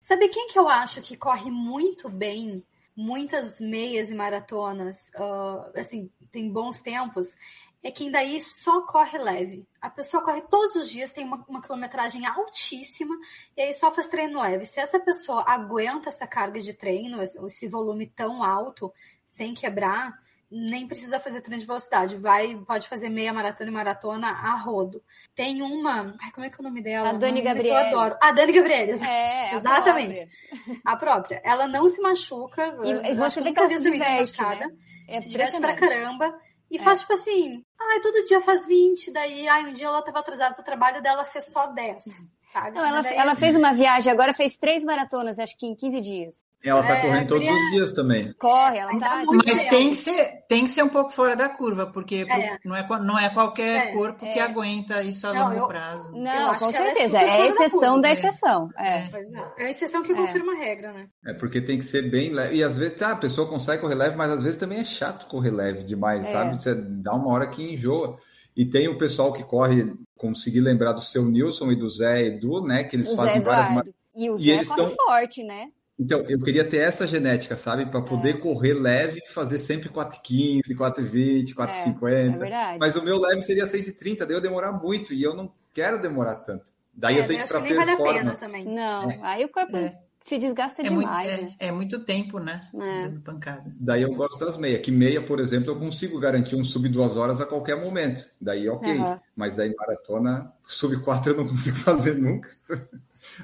Sabe quem que eu acho que corre muito bem, muitas meias e maratonas, uh, assim, tem bons tempos? é quem daí só corre leve. A pessoa corre todos os dias, tem uma, uma, quilometragem altíssima e aí só faz treino leve. Se essa pessoa aguenta essa carga de treino, esse volume tão alto, sem quebrar, nem precisa fazer treino de velocidade. Vai, pode fazer meia maratona e maratona a rodo. Tem uma. Ai, como é que é o nome dela? A Dani Gabriel. Eu adoro. A Dani Gabriel. É, exatamente. A própria. a própria. Ela não se machuca. E você vê que ela se diverte, né? É se diverte pra caramba. E é. faz tipo assim, ai, todo dia faz 20, daí, ai, um dia ela tava atrasada pro trabalho dela fez só 10. Sabe? Não, ela, daí... ela fez uma viagem, agora fez três maratonas, acho que em 15 dias. Ela tá É, correndo todos os dias também. Corre, ela tá. muito Mas tem que, ser, tem que ser um pouco fora da curva, porque É. não, é, não é qualquer É, corpo que é. aguenta isso a Não, longo eu- prazo. Eu Não, acho com é certeza. É, a da exceção da É. exceção. É. Pois é. É a exceção que É. confirma a regra, né? É porque tem que ser bem leve. E às vezes, tá, a pessoa consegue correr leve, mas às vezes também é chato correr leve demais, É. sabe? Você dá uma hora que enjoa. E tem o pessoal que corre, consegui lembrar do seu Nilson e do Zé Edu, né? Que eles O Zé fazem várias. E o E Zé eles corre tão- forte, né? Então, eu queria ter essa genética, sabe? Para poder correr leve e fazer sempre 4,15, 4,20, É 4,50. verdade. Mas o meu leve seria 6,30, daí eu demorar muito e eu não quero demorar tanto. Daí É, eu tenho que ir que nem vale a pena também. Não, É. aí o corpo É. se desgasta É muito, demais. né? é, é muito tempo, né? É. Dando pancada. Daí eu gosto das meias. Que meia, por exemplo, eu consigo garantir um sub duas horas a qualquer momento. Daí ok. Aham. Mas daí maratona, sub 4 eu não consigo fazer nunca.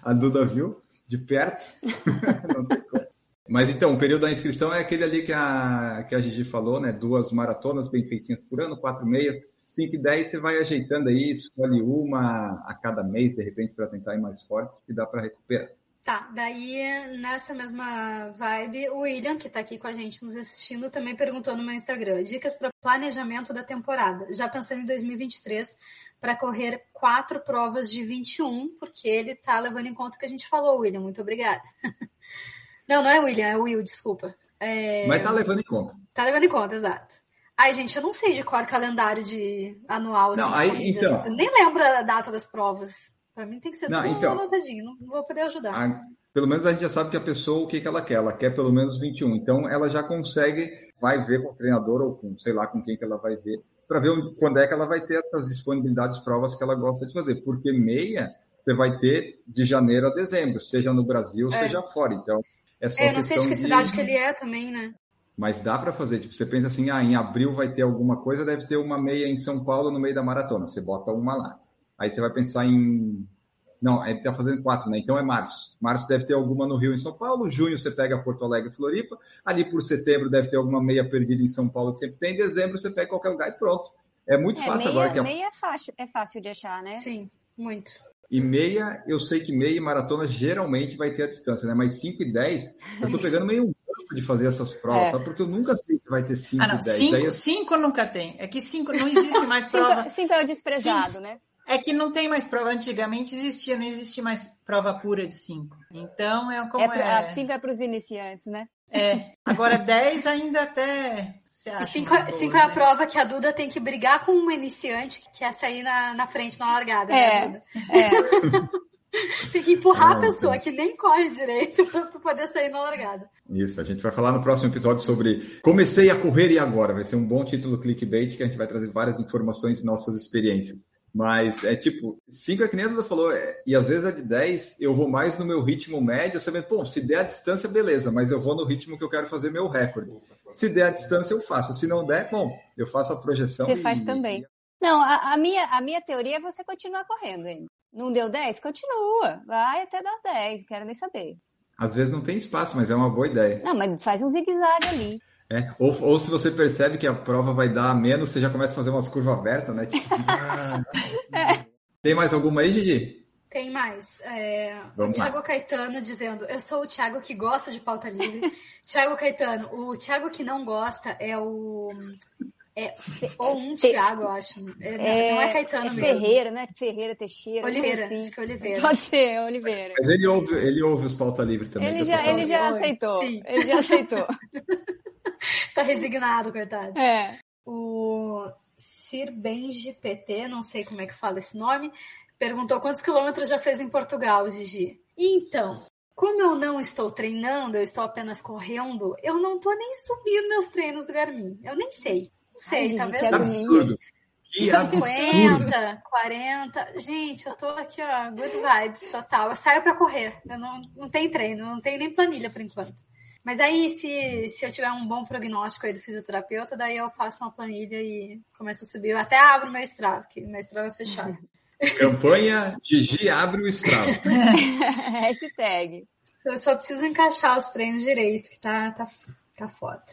A Duda viu de perto. Mas então, o período da inscrição é aquele ali que a, que a Gigi falou, né? Duas maratonas bem feitinhas por ano, quatro meias, 5 e 10, você vai ajeitando aí, escolhe uma a cada mês, de repente, para tentar ir mais forte, que dá para recuperar. Tá, daí nessa mesma vibe, o William, que tá aqui com a gente nos assistindo, também perguntou no meu Instagram: dicas para planejamento da temporada. Já pensando em 2023 para correr quatro provas de 21, porque ele tá levando em conta o que a gente falou, William. Muito obrigada. Não, não é William, é Will, desculpa. É, Mas tá levando em conta. Tá levando em conta, exato. Ai, gente, eu não sei de cor calendário de anual, assim, Não, aí, então. Eu nem lembro a data das provas. Pra mim tem que ser Não, tudo então. anotadinho, não vou poder ajudar. A- pelo menos a gente já sabe que a pessoa, o que, que ela quer. Ela quer pelo menos 21. Então, ela já consegue, vai ver com o treinador ou com, sei lá, com quem que ela vai ver, para ver quando é que ela vai ter essas disponibilidades, provas que ela gosta de fazer. Porque meia, você vai ter de janeiro a dezembro, seja no Brasil, É. seja fora. Então, é só É, eu não sei de que cidade que ele é também, né? Mas dá para fazer. Tipo, você pensa assim, ah, em abril vai ter alguma coisa, deve ter uma meia em São Paulo no meio da maratona. Você bota uma lá. Aí você vai pensar em. Não, ele está fazendo quatro, né? Então é março. Março deve ter alguma no Rio em São Paulo. Junho você pega Porto Alegre e Floripa. Ali por setembro deve ter alguma meia perdida em São Paulo que sempre tem. Em dezembro você pega qualquer lugar e pronto. É muito É, fácil meia, agora que a meia é, fácil, é fácil de achar, né? Sim, muito. E meia, eu sei que meia e maratona geralmente vai ter a distância, né? Mas 5 e 10, eu tô pegando meio um de fazer essas provas, É. sabe? Porque eu nunca sei se vai ter 5 Ah, e 10. Cinco, Daí eu- cinco nunca tem. É que cinco não existe mais prova. Cinco, cinco é o desprezado, né? É que não tem mais prova. Antigamente existia, não existe mais prova pura de 5. Então é como É pra- é. A 5 é para os iniciantes, né? É. Agora 10 ainda até. Você E acha cinco, mais boas, cinco é a né? prova que a Duda tem que brigar com uma iniciante que quer sair na, na frente, na largada. É. Né, Duda? É. Tem que empurrar a pessoa que nem corre direito pra tu poder sair na largada. Isso, a gente vai falar no próximo episódio sobre Comecei a correr e agora. Vai ser um bom título clickbait que a gente vai trazer várias informações e nossas experiências. Mas é tipo, 5 é que nem a Duda falou, é- e às vezes é de 10, eu vou mais no meu ritmo médio, sabendo, pô, se der a distância, beleza, mas eu vou no ritmo que eu quero fazer meu recorde. Se der a distância, eu faço. Se não der, bom, eu faço a projeção. Você e- faz também. Não, a, a minha, a minha teoria é você continuar correndo, hein? Não deu 10? Continua. Vai até dar 10, quero nem saber. Às vezes não tem espaço, mas é uma boa ideia. Não, mas faz um zigue-zague ali. É, ou, ou se você percebe que a prova vai dar menos, você já começa a fazer umas curvas abertas, né? Tipo assim, ah, Tem mais alguma aí, Gigi? Tem mais. É, o Vamos lá. Thiago Caetano dizendo: Eu sou o Thiago que gosta de pauta livre. Thiago Caetano, o Thiago que não gosta é o. É, ou um Thiago, eu acho. É, não, não é Caetano é mesmo. Ferreira, né? Ferreira, Teixeira. Oliveira, assim. acho que é Oliveira. Pode ser, é Oliveira. Mas ele ouve, ele ouve os pauta livre também. Ele já, ele já aceitou. Sim. Ele já aceitou. Tá resignado, coitado. É. O Sir Benji PT, não sei como é que fala esse nome, perguntou quantos quilômetros já fez em Portugal, Gigi. Então, como eu não estou treinando, eu estou apenas correndo, eu não tô nem subindo meus treinos do Garmin. Eu nem sei. Não sei, Ai, talvez que Que absurdo. Que absurdo. 50, 40. Gente, eu tô aqui, ó, good vibes total. Eu saio pra correr. Eu não, não tenho treino, não tenho nem planilha por enquanto. Mas aí, se, se eu tiver um bom prognóstico aí do fisioterapeuta, daí eu faço uma planilha e começo a subir. Eu até abro meu Strava, porque meu Strava é fechado. Campanha Gigi abre o Strava. Hashtag. Eu só preciso encaixar os treinos direito, que tá, tá, tá foda.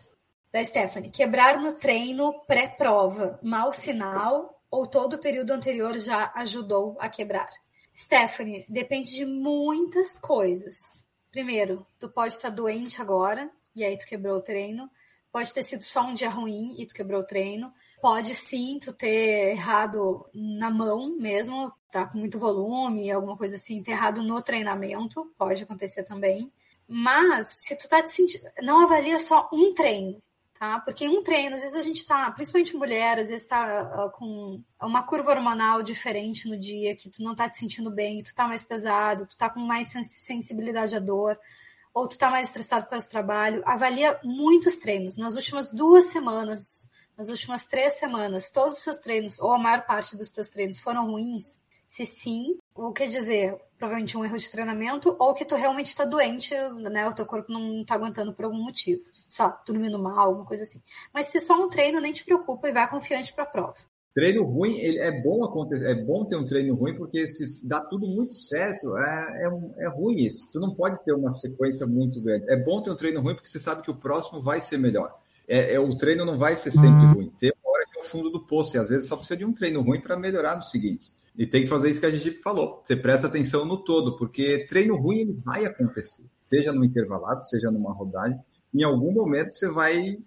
Da Stephanie, quebrar no treino pré-prova, mau sinal ou todo o período anterior já ajudou a quebrar? Stephanie, depende de muitas coisas. Primeiro, tu pode estar doente agora, e aí tu quebrou o treino. Pode ter sido só um dia ruim e tu quebrou o treino. Pode sim tu ter errado na mão mesmo, tá com muito volume, alguma coisa assim, ter errado no treinamento, pode acontecer também. Mas se tu tá te sentindo, não avalia só um treino, tá? Porque um treino, às vezes a gente tá, principalmente mulher, às vezes tá ah, com uma curva hormonal diferente no dia, que tu não tá te sentindo bem, tu tá mais pesado, tu tá com mais sens- sensibilidade à dor, ou tu tá mais estressado causa do trabalho. Avalia muitos treinos. Nas últimas duas semanas, nas últimas três semanas, todos os seus treinos, ou a maior parte dos teus treinos foram ruins, se sim, o que dizer, provavelmente um erro de treinamento, ou que tu realmente está doente, né? O teu corpo não tá aguentando por algum motivo. Só dormindo mal, alguma coisa assim. Mas se só um treino, nem te preocupa e vai confiante pra prova. Treino ruim, ele é bom acontecer, é bom ter um treino ruim, porque se dá tudo muito certo, é, é, um- é ruim isso. Tu não pode ter uma sequência muito grande. É bom ter um treino ruim porque você sabe que o próximo vai ser melhor. É, é- o treino não vai ser sempre ruim. Tem uma hora que é o fundo do poço, e às vezes só precisa de um treino ruim para melhorar no seguinte. E tem que fazer isso que a gente falou. Você presta atenção no todo, porque treino ruim vai acontecer. Seja no intervalado, seja numa rodagem. Em algum momento você vai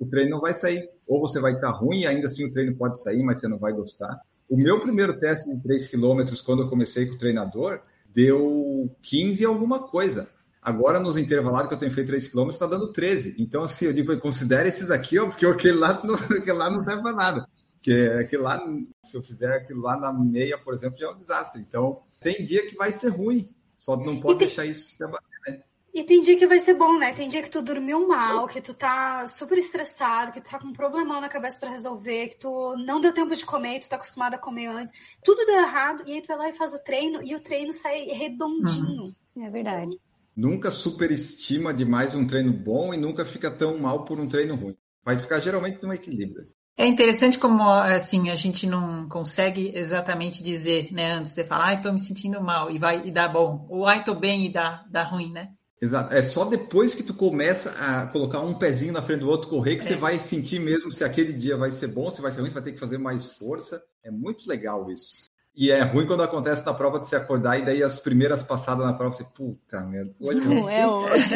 o treino não vai sair. Ou você vai estar ruim e ainda assim o treino pode sair, mas você não vai gostar. O meu primeiro teste de 3 km, quando eu comecei com o treinador, deu 15 e alguma coisa. Agora, nos intervalados que eu tenho feito 3 km, está dando 13. Então, assim, eu digo, considere esses aqui, ó, porque aquele lá, não, aquele lá não serve para nada. Porque lá, se eu fizer aquilo lá na meia, por exemplo, já é um desastre. Então, tem dia que vai ser ruim. Só não pode tem- deixar isso se abater, né? E tem dia que vai ser bom, né? Tem dia que tu dormiu mal, que tu tá super estressado, que tu tá com um problemão na cabeça pra resolver, que tu não deu tempo de comer, tu tá acostumado a comer antes. Tudo deu errado, e aí tu vai lá e faz o treino, e o treino sai redondinho. É verdade. Nunca superestima demais um treino bom e nunca fica tão mal por um treino ruim. Vai ficar geralmente no equilíbrio. É interessante como assim a gente não consegue exatamente dizer, né? Antes você fala, ai, tô me sentindo mal e vai e dá bom, ou ai, tô bem e dá, dá ruim, né? Exato. É só depois que tu começa a colocar um pezinho na frente do outro, correr, que É. você vai sentir mesmo se aquele dia vai ser bom, se vai ser ruim, você vai ter que fazer mais força. É muito legal isso. E é ruim quando acontece na prova de se acordar e daí as primeiras passadas na prova você, puta merda. Hoje Não é hoje.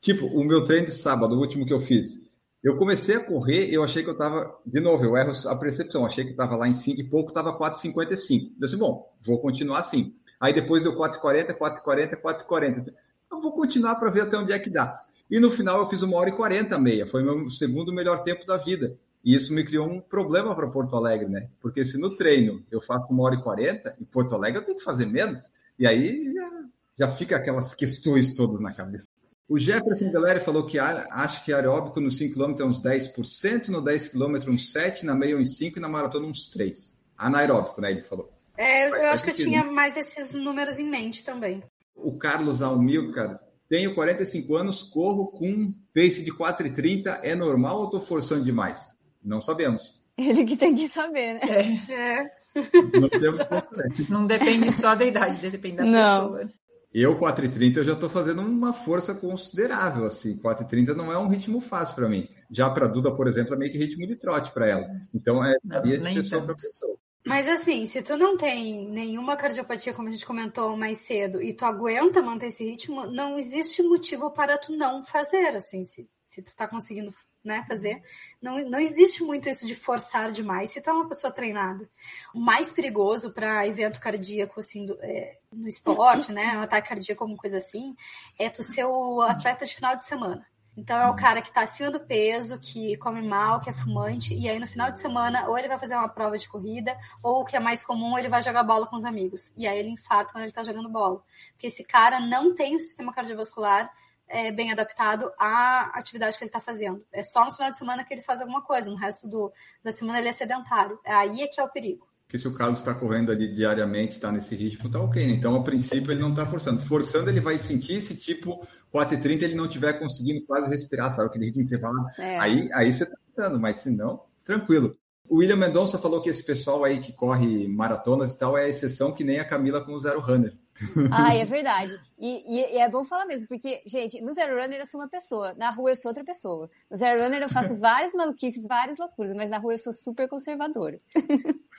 Tipo, o meu treino de sábado, o último que eu fiz, Eu comecei a correr, eu achei que eu estava, de novo, eu erro a percepção, achei que estava lá em 5 e pouco, estava 4,55. Eu disse, bom, vou continuar assim. Aí depois deu 4,40, 4,40, 4,40. Eu vou continuar para ver até onde é que dá. E no final eu fiz uma hora e 40 meia, foi meu segundo melhor tempo da vida. E isso me criou um problema para Porto Alegre, né? Porque se no treino eu faço uma hora e 40, em Porto Alegre eu tenho que fazer menos. E aí já, já fica aquelas questões todas na cabeça. O Jefferson Galera falou que acha que aeróbico no 5 km é uns 10%, no 10 km uns 7%, na meia uns 5% e na maratona uns 3%. Anaeróbico, né? Ele falou. É, eu acho que eu tinha mais esses números em mente também. O Carlos Almilcar, tenho 45 anos, corro com pace de 4,30, é normal ou estou forçando demais? Não sabemos. Ele que tem que saber, né? É. é. Não temos. Não depende só da idade, depende da Não. pessoa. Eu, 4,30, eu já estou fazendo uma força considerável, assim. 4,30 não é um ritmo fácil para mim. Já para Duda, por exemplo, é meio que ritmo de trote para ela. Então, é Não, de pessoa para pessoa. Mas assim, se tu não tem nenhuma cardiopatia, como a gente comentou mais cedo, e tu aguenta manter esse ritmo, não existe motivo para tu não fazer, assim, se, se tu tá conseguindo né, fazer. Não, não existe muito isso de forçar demais se tu é uma pessoa treinada. O mais perigoso para evento cardíaco, assim, do- é, no esporte, né, um ataque cardíaco, alguma coisa assim, é tu ser o atleta de final de semana. Então é o cara que tá acima do peso, que come mal, que é fumante, e aí no final de semana ou ele vai fazer uma prova de corrida, ou o que é mais comum, ele vai jogar bola com os amigos. E aí ele infarta quando ele tá jogando bola. Porque esse cara não tem o sistema cardiovascular é, bem adaptado à atividade que ele tá fazendo. É só no final de semana que ele faz alguma coisa, no resto do, da semana ele é sedentário. Aí é que é o perigo. Porque se o Carlos está correndo ali diariamente, está nesse ritmo, tá ok. né? Então, a princípio, ele não está forçando. Forçando, ele vai sentir se tipo 4h30 ele não estiver conseguindo quase respirar, sabe? Aquele ritmo intervalado. É. Aí, aí você está tentando, mas se não, tranquilo. O William Mendonça falou que esse pessoal aí que corre maratonas e tal é a exceção que nem a Camila com o Zero Runner. Ah, é verdade. E, e- e é bom falar mesmo, porque, gente, no Zero Runner eu sou uma pessoa, na rua eu sou outra pessoa. No Zero Runner eu faço várias maluquices, várias loucuras, mas na rua eu sou super conservadora.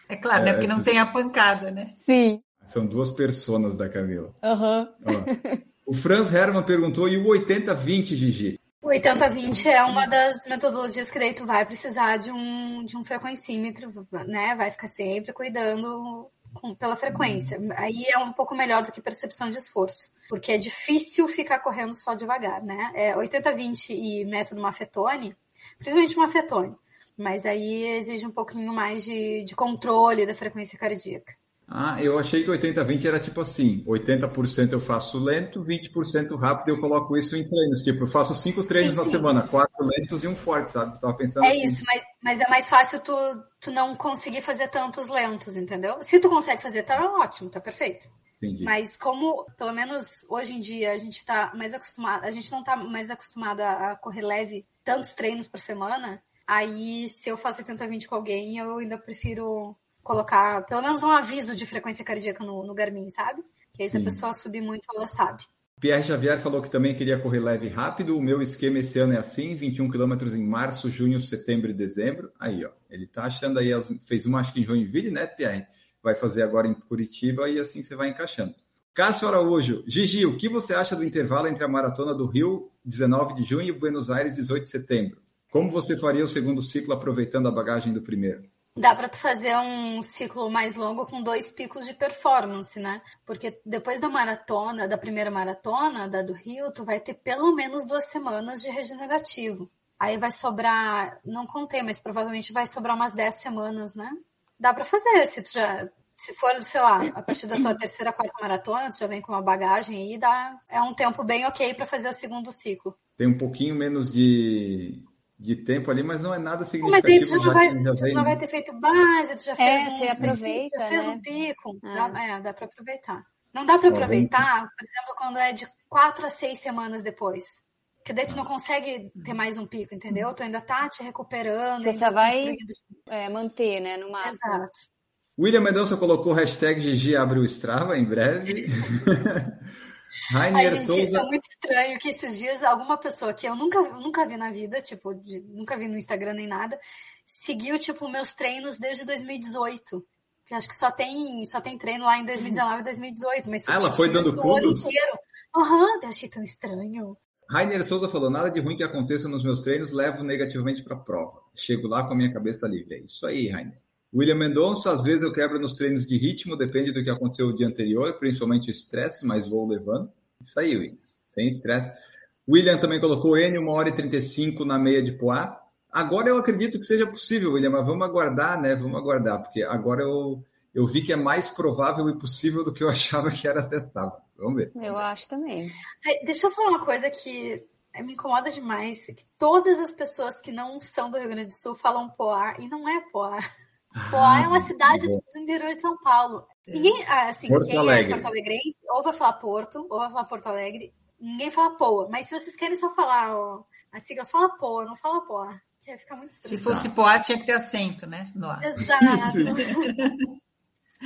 É claro, né? É, Porque não tem a pancada, né? Sim. São duas personas da Camila. Aham. Ó. O Franz Hermann perguntou, e o 80-20, Gigi? O 80-20 é uma das metodologias que daí tu vai precisar de um, de um frequencímetro, né? Vai ficar sempre cuidando com- pela frequência. Aí é um pouco melhor do que percepção de esforço, porque é difícil ficar correndo só devagar, né? É 80-20 e método Mafetone, principalmente Mafetone, mas aí exige um pouquinho mais de, de controle da frequência cardíaca. Ah, eu achei que 80-20 era tipo assim, 80% eu faço lento, 20% rápido, eu coloco isso em treinos. Tipo, eu faço cinco treinos Sim, na sim. semana, quatro lentos e um forte, sabe? Tava pensando É assim. isso, mas, mas é mais fácil tu, tu não conseguir fazer tantos lentos, entendeu? Se tu consegue fazer, tá ótimo, tá perfeito. Entendi. Mas como, pelo menos hoje em dia, a gente tá mais acostumado, a gente não tá mais acostumado a a correr leve tantos treinos por semana, aí se eu faço 80-20 com alguém, eu ainda prefiro colocar pelo menos um aviso de frequência cardíaca no, no Garmin, sabe? Que aí se a pessoa subir muito, ela sabe. Pierre Xavier falou que também queria correr leve e rápido. O meu esquema esse ano é assim: 21 quilômetros em março, junho, setembro e dezembro. Aí, ó. Ele tá achando aí, as- fez uma acho que em Joinville, né, Pierre? Vai fazer agora em Curitiba e assim você vai encaixando. Cássio Araújo, Gigi, o que você acha do intervalo entre a maratona do Rio, 19 de junho, e Buenos Aires, 18 de setembro? Como você faria o segundo ciclo aproveitando a bagagem do primeiro? Dá pra tu fazer um ciclo mais longo com dois picos de performance, né? Porque depois da maratona, da primeira maratona, da do Rio, tu vai ter pelo menos duas semanas de regenerativo. Aí vai sobrar, não contei, mas provavelmente vai sobrar umas 10 semanas, né? Dá pra fazer, se tu já, se for, sei lá, a partir da tua terceira, quarta maratona, tu já vem com uma bagagem aí, dá, é um tempo bem ok pra fazer o segundo ciclo. Tem um pouquinho menos de, de tempo ali, mas não é nada Mas aí tu significativo. já não já vai, já tu vem, não vai ter feito base, tu já É, fez um você aproveita, já fez né? um pico. É. Dá, é, dá pra aproveitar. Não dá pra Ó, aproveitar, por exemplo, quando é de quatro a seis semanas depois. Que daí tu não consegue ter mais um pico, entendeu? Tu ainda tá te recuperando. Você só vai-. É, manter, né, no máximo. Exato. William Mendonça colocou hashtag Gigi abre o Strava em breve. Ai, Rainer gente, Souza. é muito estranho que esses dias alguma pessoa que eu nunca, nunca vi na vida, tipo, de- nunca vi no Instagram nem nada, seguiu, tipo, meus treinos desde 2018. Que acho que só tem, só tem treino lá em 2019 e 2018. Mas, Ah, ela tipo, foi dando pulos? Aham, eu achei tão estranho. Rainer Souza falou: nada de ruim que aconteça nos meus treinos, levo negativamente para a prova. Chego lá com a minha cabeça livre. É isso aí, Rainer. William Mendonça, às vezes eu quebro nos treinos de ritmo, depende do que aconteceu o dia anterior, principalmente o estresse, mas vou levando. Isso aí, William. Sem estresse. William também colocou N 1 hora e 35 na meia de Poá. Agora eu acredito que seja possível, William, mas vamos aguardar, né? Vamos aguardar, porque agora eu, eu vi que é mais provável e possível do que eu achava que era até sábado. Vamos ver. Eu acho também. Ai, Deixa eu falar uma coisa que me incomoda demais. Que todas as pessoas que não são do Rio Grande do Sul falam Poá e não é Poá. Poá é uma cidade bom. do interior de São Paulo. Ninguém, ah, assim, Porto quem Alegre. é Porto Alegrense, ou vai falar Porto, ou vai falar Porto Alegre. Ninguém fala Poa. Mas se vocês querem só falar ó, a sigla, fala Poa, não fala Poá. Que ficar muito Se estranho. fosse Poá, tinha que ter acento, né? No ar. Exato.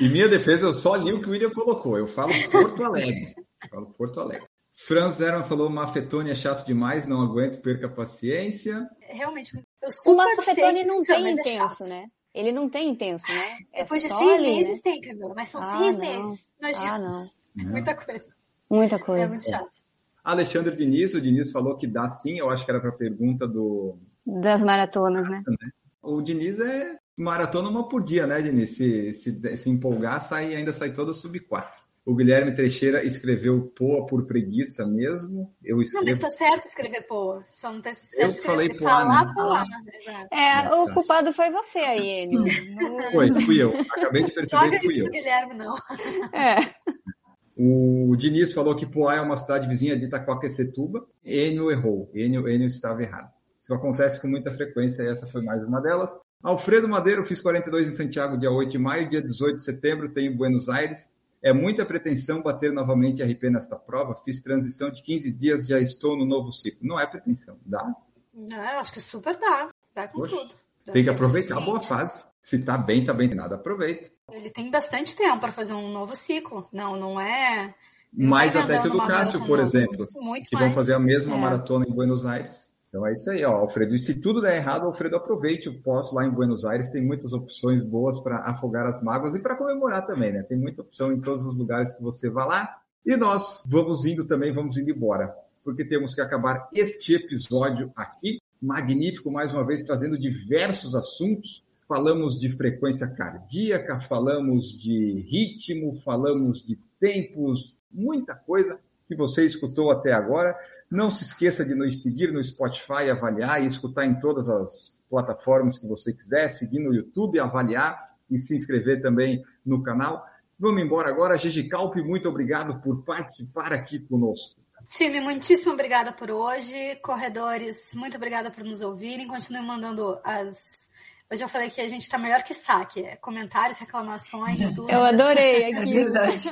Em minha defesa, eu só li o que o William colocou. Eu falo Porto Alegre. Eu falo Porto Alegre. Franz Zerman falou: Mafetone é chato demais, não aguento, perca a paciência. Realmente, eu O super Mafetone sei que não tem é intenso, chato. né? Ele não tem intenso, né? É Depois de seis ali, meses né? tem, Camila, mas são Ah, seis não. meses. Imagina, Ah, não. é muita coisa. Muita É coisa. muito chato. Alexandre Diniz, o Diniz falou que dá sim, eu acho que era para a pergunta do. Das maratonas, né? O Diniz é maratona uma por dia, né, Diniz? Se, se, se empolgar, sai, ainda sai toda sub 4. O Guilherme Teixeira escreveu Poa por preguiça mesmo. Eu Não, mas escrevo. tá certo escrever Poa. Só não tá certo Eu escrever, falei Poa, falar né? Poa. Exato. É, É, o tá. culpado foi você aí, Enio. Não- Foi, fui eu. Acabei de perceber Joga que fui eu. Guilherme, não. É. O Diniz falou que Poá é uma cidade vizinha de Itacoaquecetuba. Enio errou. Enio, Enio estava errado. Isso acontece com muita frequência e essa foi mais uma delas. Alfredo Madeiro, fiz 42 em Santiago dia 8 de maio, dia 18 de setembro tenho em Buenos Aires. É muita pretensão bater novamente RP nesta prova. Fiz transição de 15 dias, já estou no novo ciclo. Não é pretensão, dá? Não, eu acho que super dá. Dá com tudo. Dá Tem que aproveitar a boa fase. Se tá bem, tá bem. Nada, aproveita. Ele tem bastante tempo para fazer um novo ciclo. Não, não é. não Mais até que o do Cássio, por exemplo. Muito que vão mais. fazer a mesma É. maratona em Buenos Aires. Então é isso aí, ó, Alfredo. E se tudo der errado, Alfredo, aproveite o pós lá em Buenos Aires. Tem muitas opções boas para afogar as mágoas e para comemorar também, né? Tem muita opção em todos os lugares que você vá lá. E nós vamos indo também, vamos indo embora, porque temos que acabar este episódio aqui. Magnífico, mais uma vez, trazendo diversos assuntos. Falamos de frequência cardíaca, falamos de ritmo, falamos de tempos, muita coisa que você escutou até agora. Não se esqueça de nos seguir no Spotify, avaliar e escutar em todas as plataformas que você quiser, seguir no YouTube, avaliar e se inscrever também no canal. Vamos embora agora. Gigi Calpe, muito obrigado por participar aqui conosco. Time, muitíssimo obrigada por hoje. Corredores, muito obrigada por nos ouvirem. Continuem mandando as. Hoje eu falei que a gente tá melhor que saque. É comentários, reclamações, dúvidas. Eu adorei É aqui. verdade.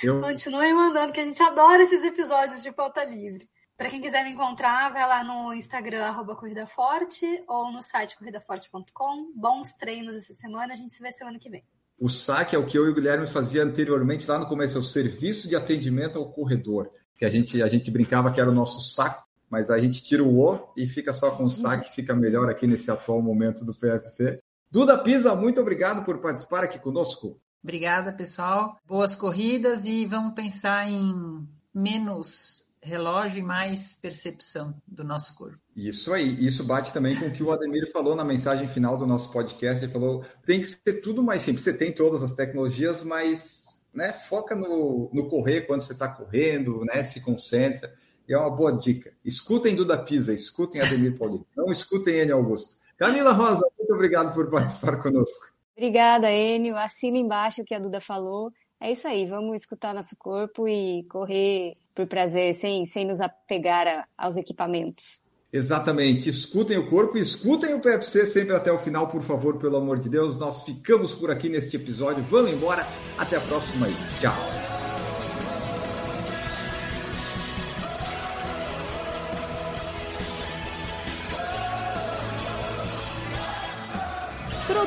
Eu, Continuem mandando, que a gente adora esses episódios de pauta livre. Para quem quiser me encontrar, vai lá no Instagram, arroba Corrida Forte, ou no site corridaforte.com. Bons treinos essa semana, a gente se vê semana que vem. o saque é o que eu e o Guilherme fazia anteriormente lá no começo, é o serviço de atendimento ao corredor, que a gente, a gente brincava que era o nosso saco, mas a gente tira o O e fica só com o saque, fica melhor aqui nesse atual momento do PFC. Duda Pisa, muito obrigado por participar aqui conosco. Obrigada, pessoal. Boas corridas e vamos pensar em menos relógio e mais percepção do nosso corpo. Isso aí, isso bate também com o que o Ademir falou na mensagem final do nosso podcast. Ele falou: tem que ser tudo mais simples. Você tem todas as tecnologias, mas né, foca no, no correr quando você está correndo, né, se concentra. E é uma boa dica. Escutem Duda Pisa, escutem Ademir Paulino. Não escutem ele, Augusto. Camila Rosa, muito obrigado por participar conosco. Obrigada, Enio. Assina embaixo o que a Duda falou. É isso aí, vamos escutar nosso corpo e correr por prazer, sem, sem nos apegar a- aos equipamentos. Exatamente. Escutem o corpo e escutem o PFC sempre até o final, por favor, pelo amor de Deus. Nós ficamos por aqui neste episódio. Vamos embora. Até a próxima aí. Tchau.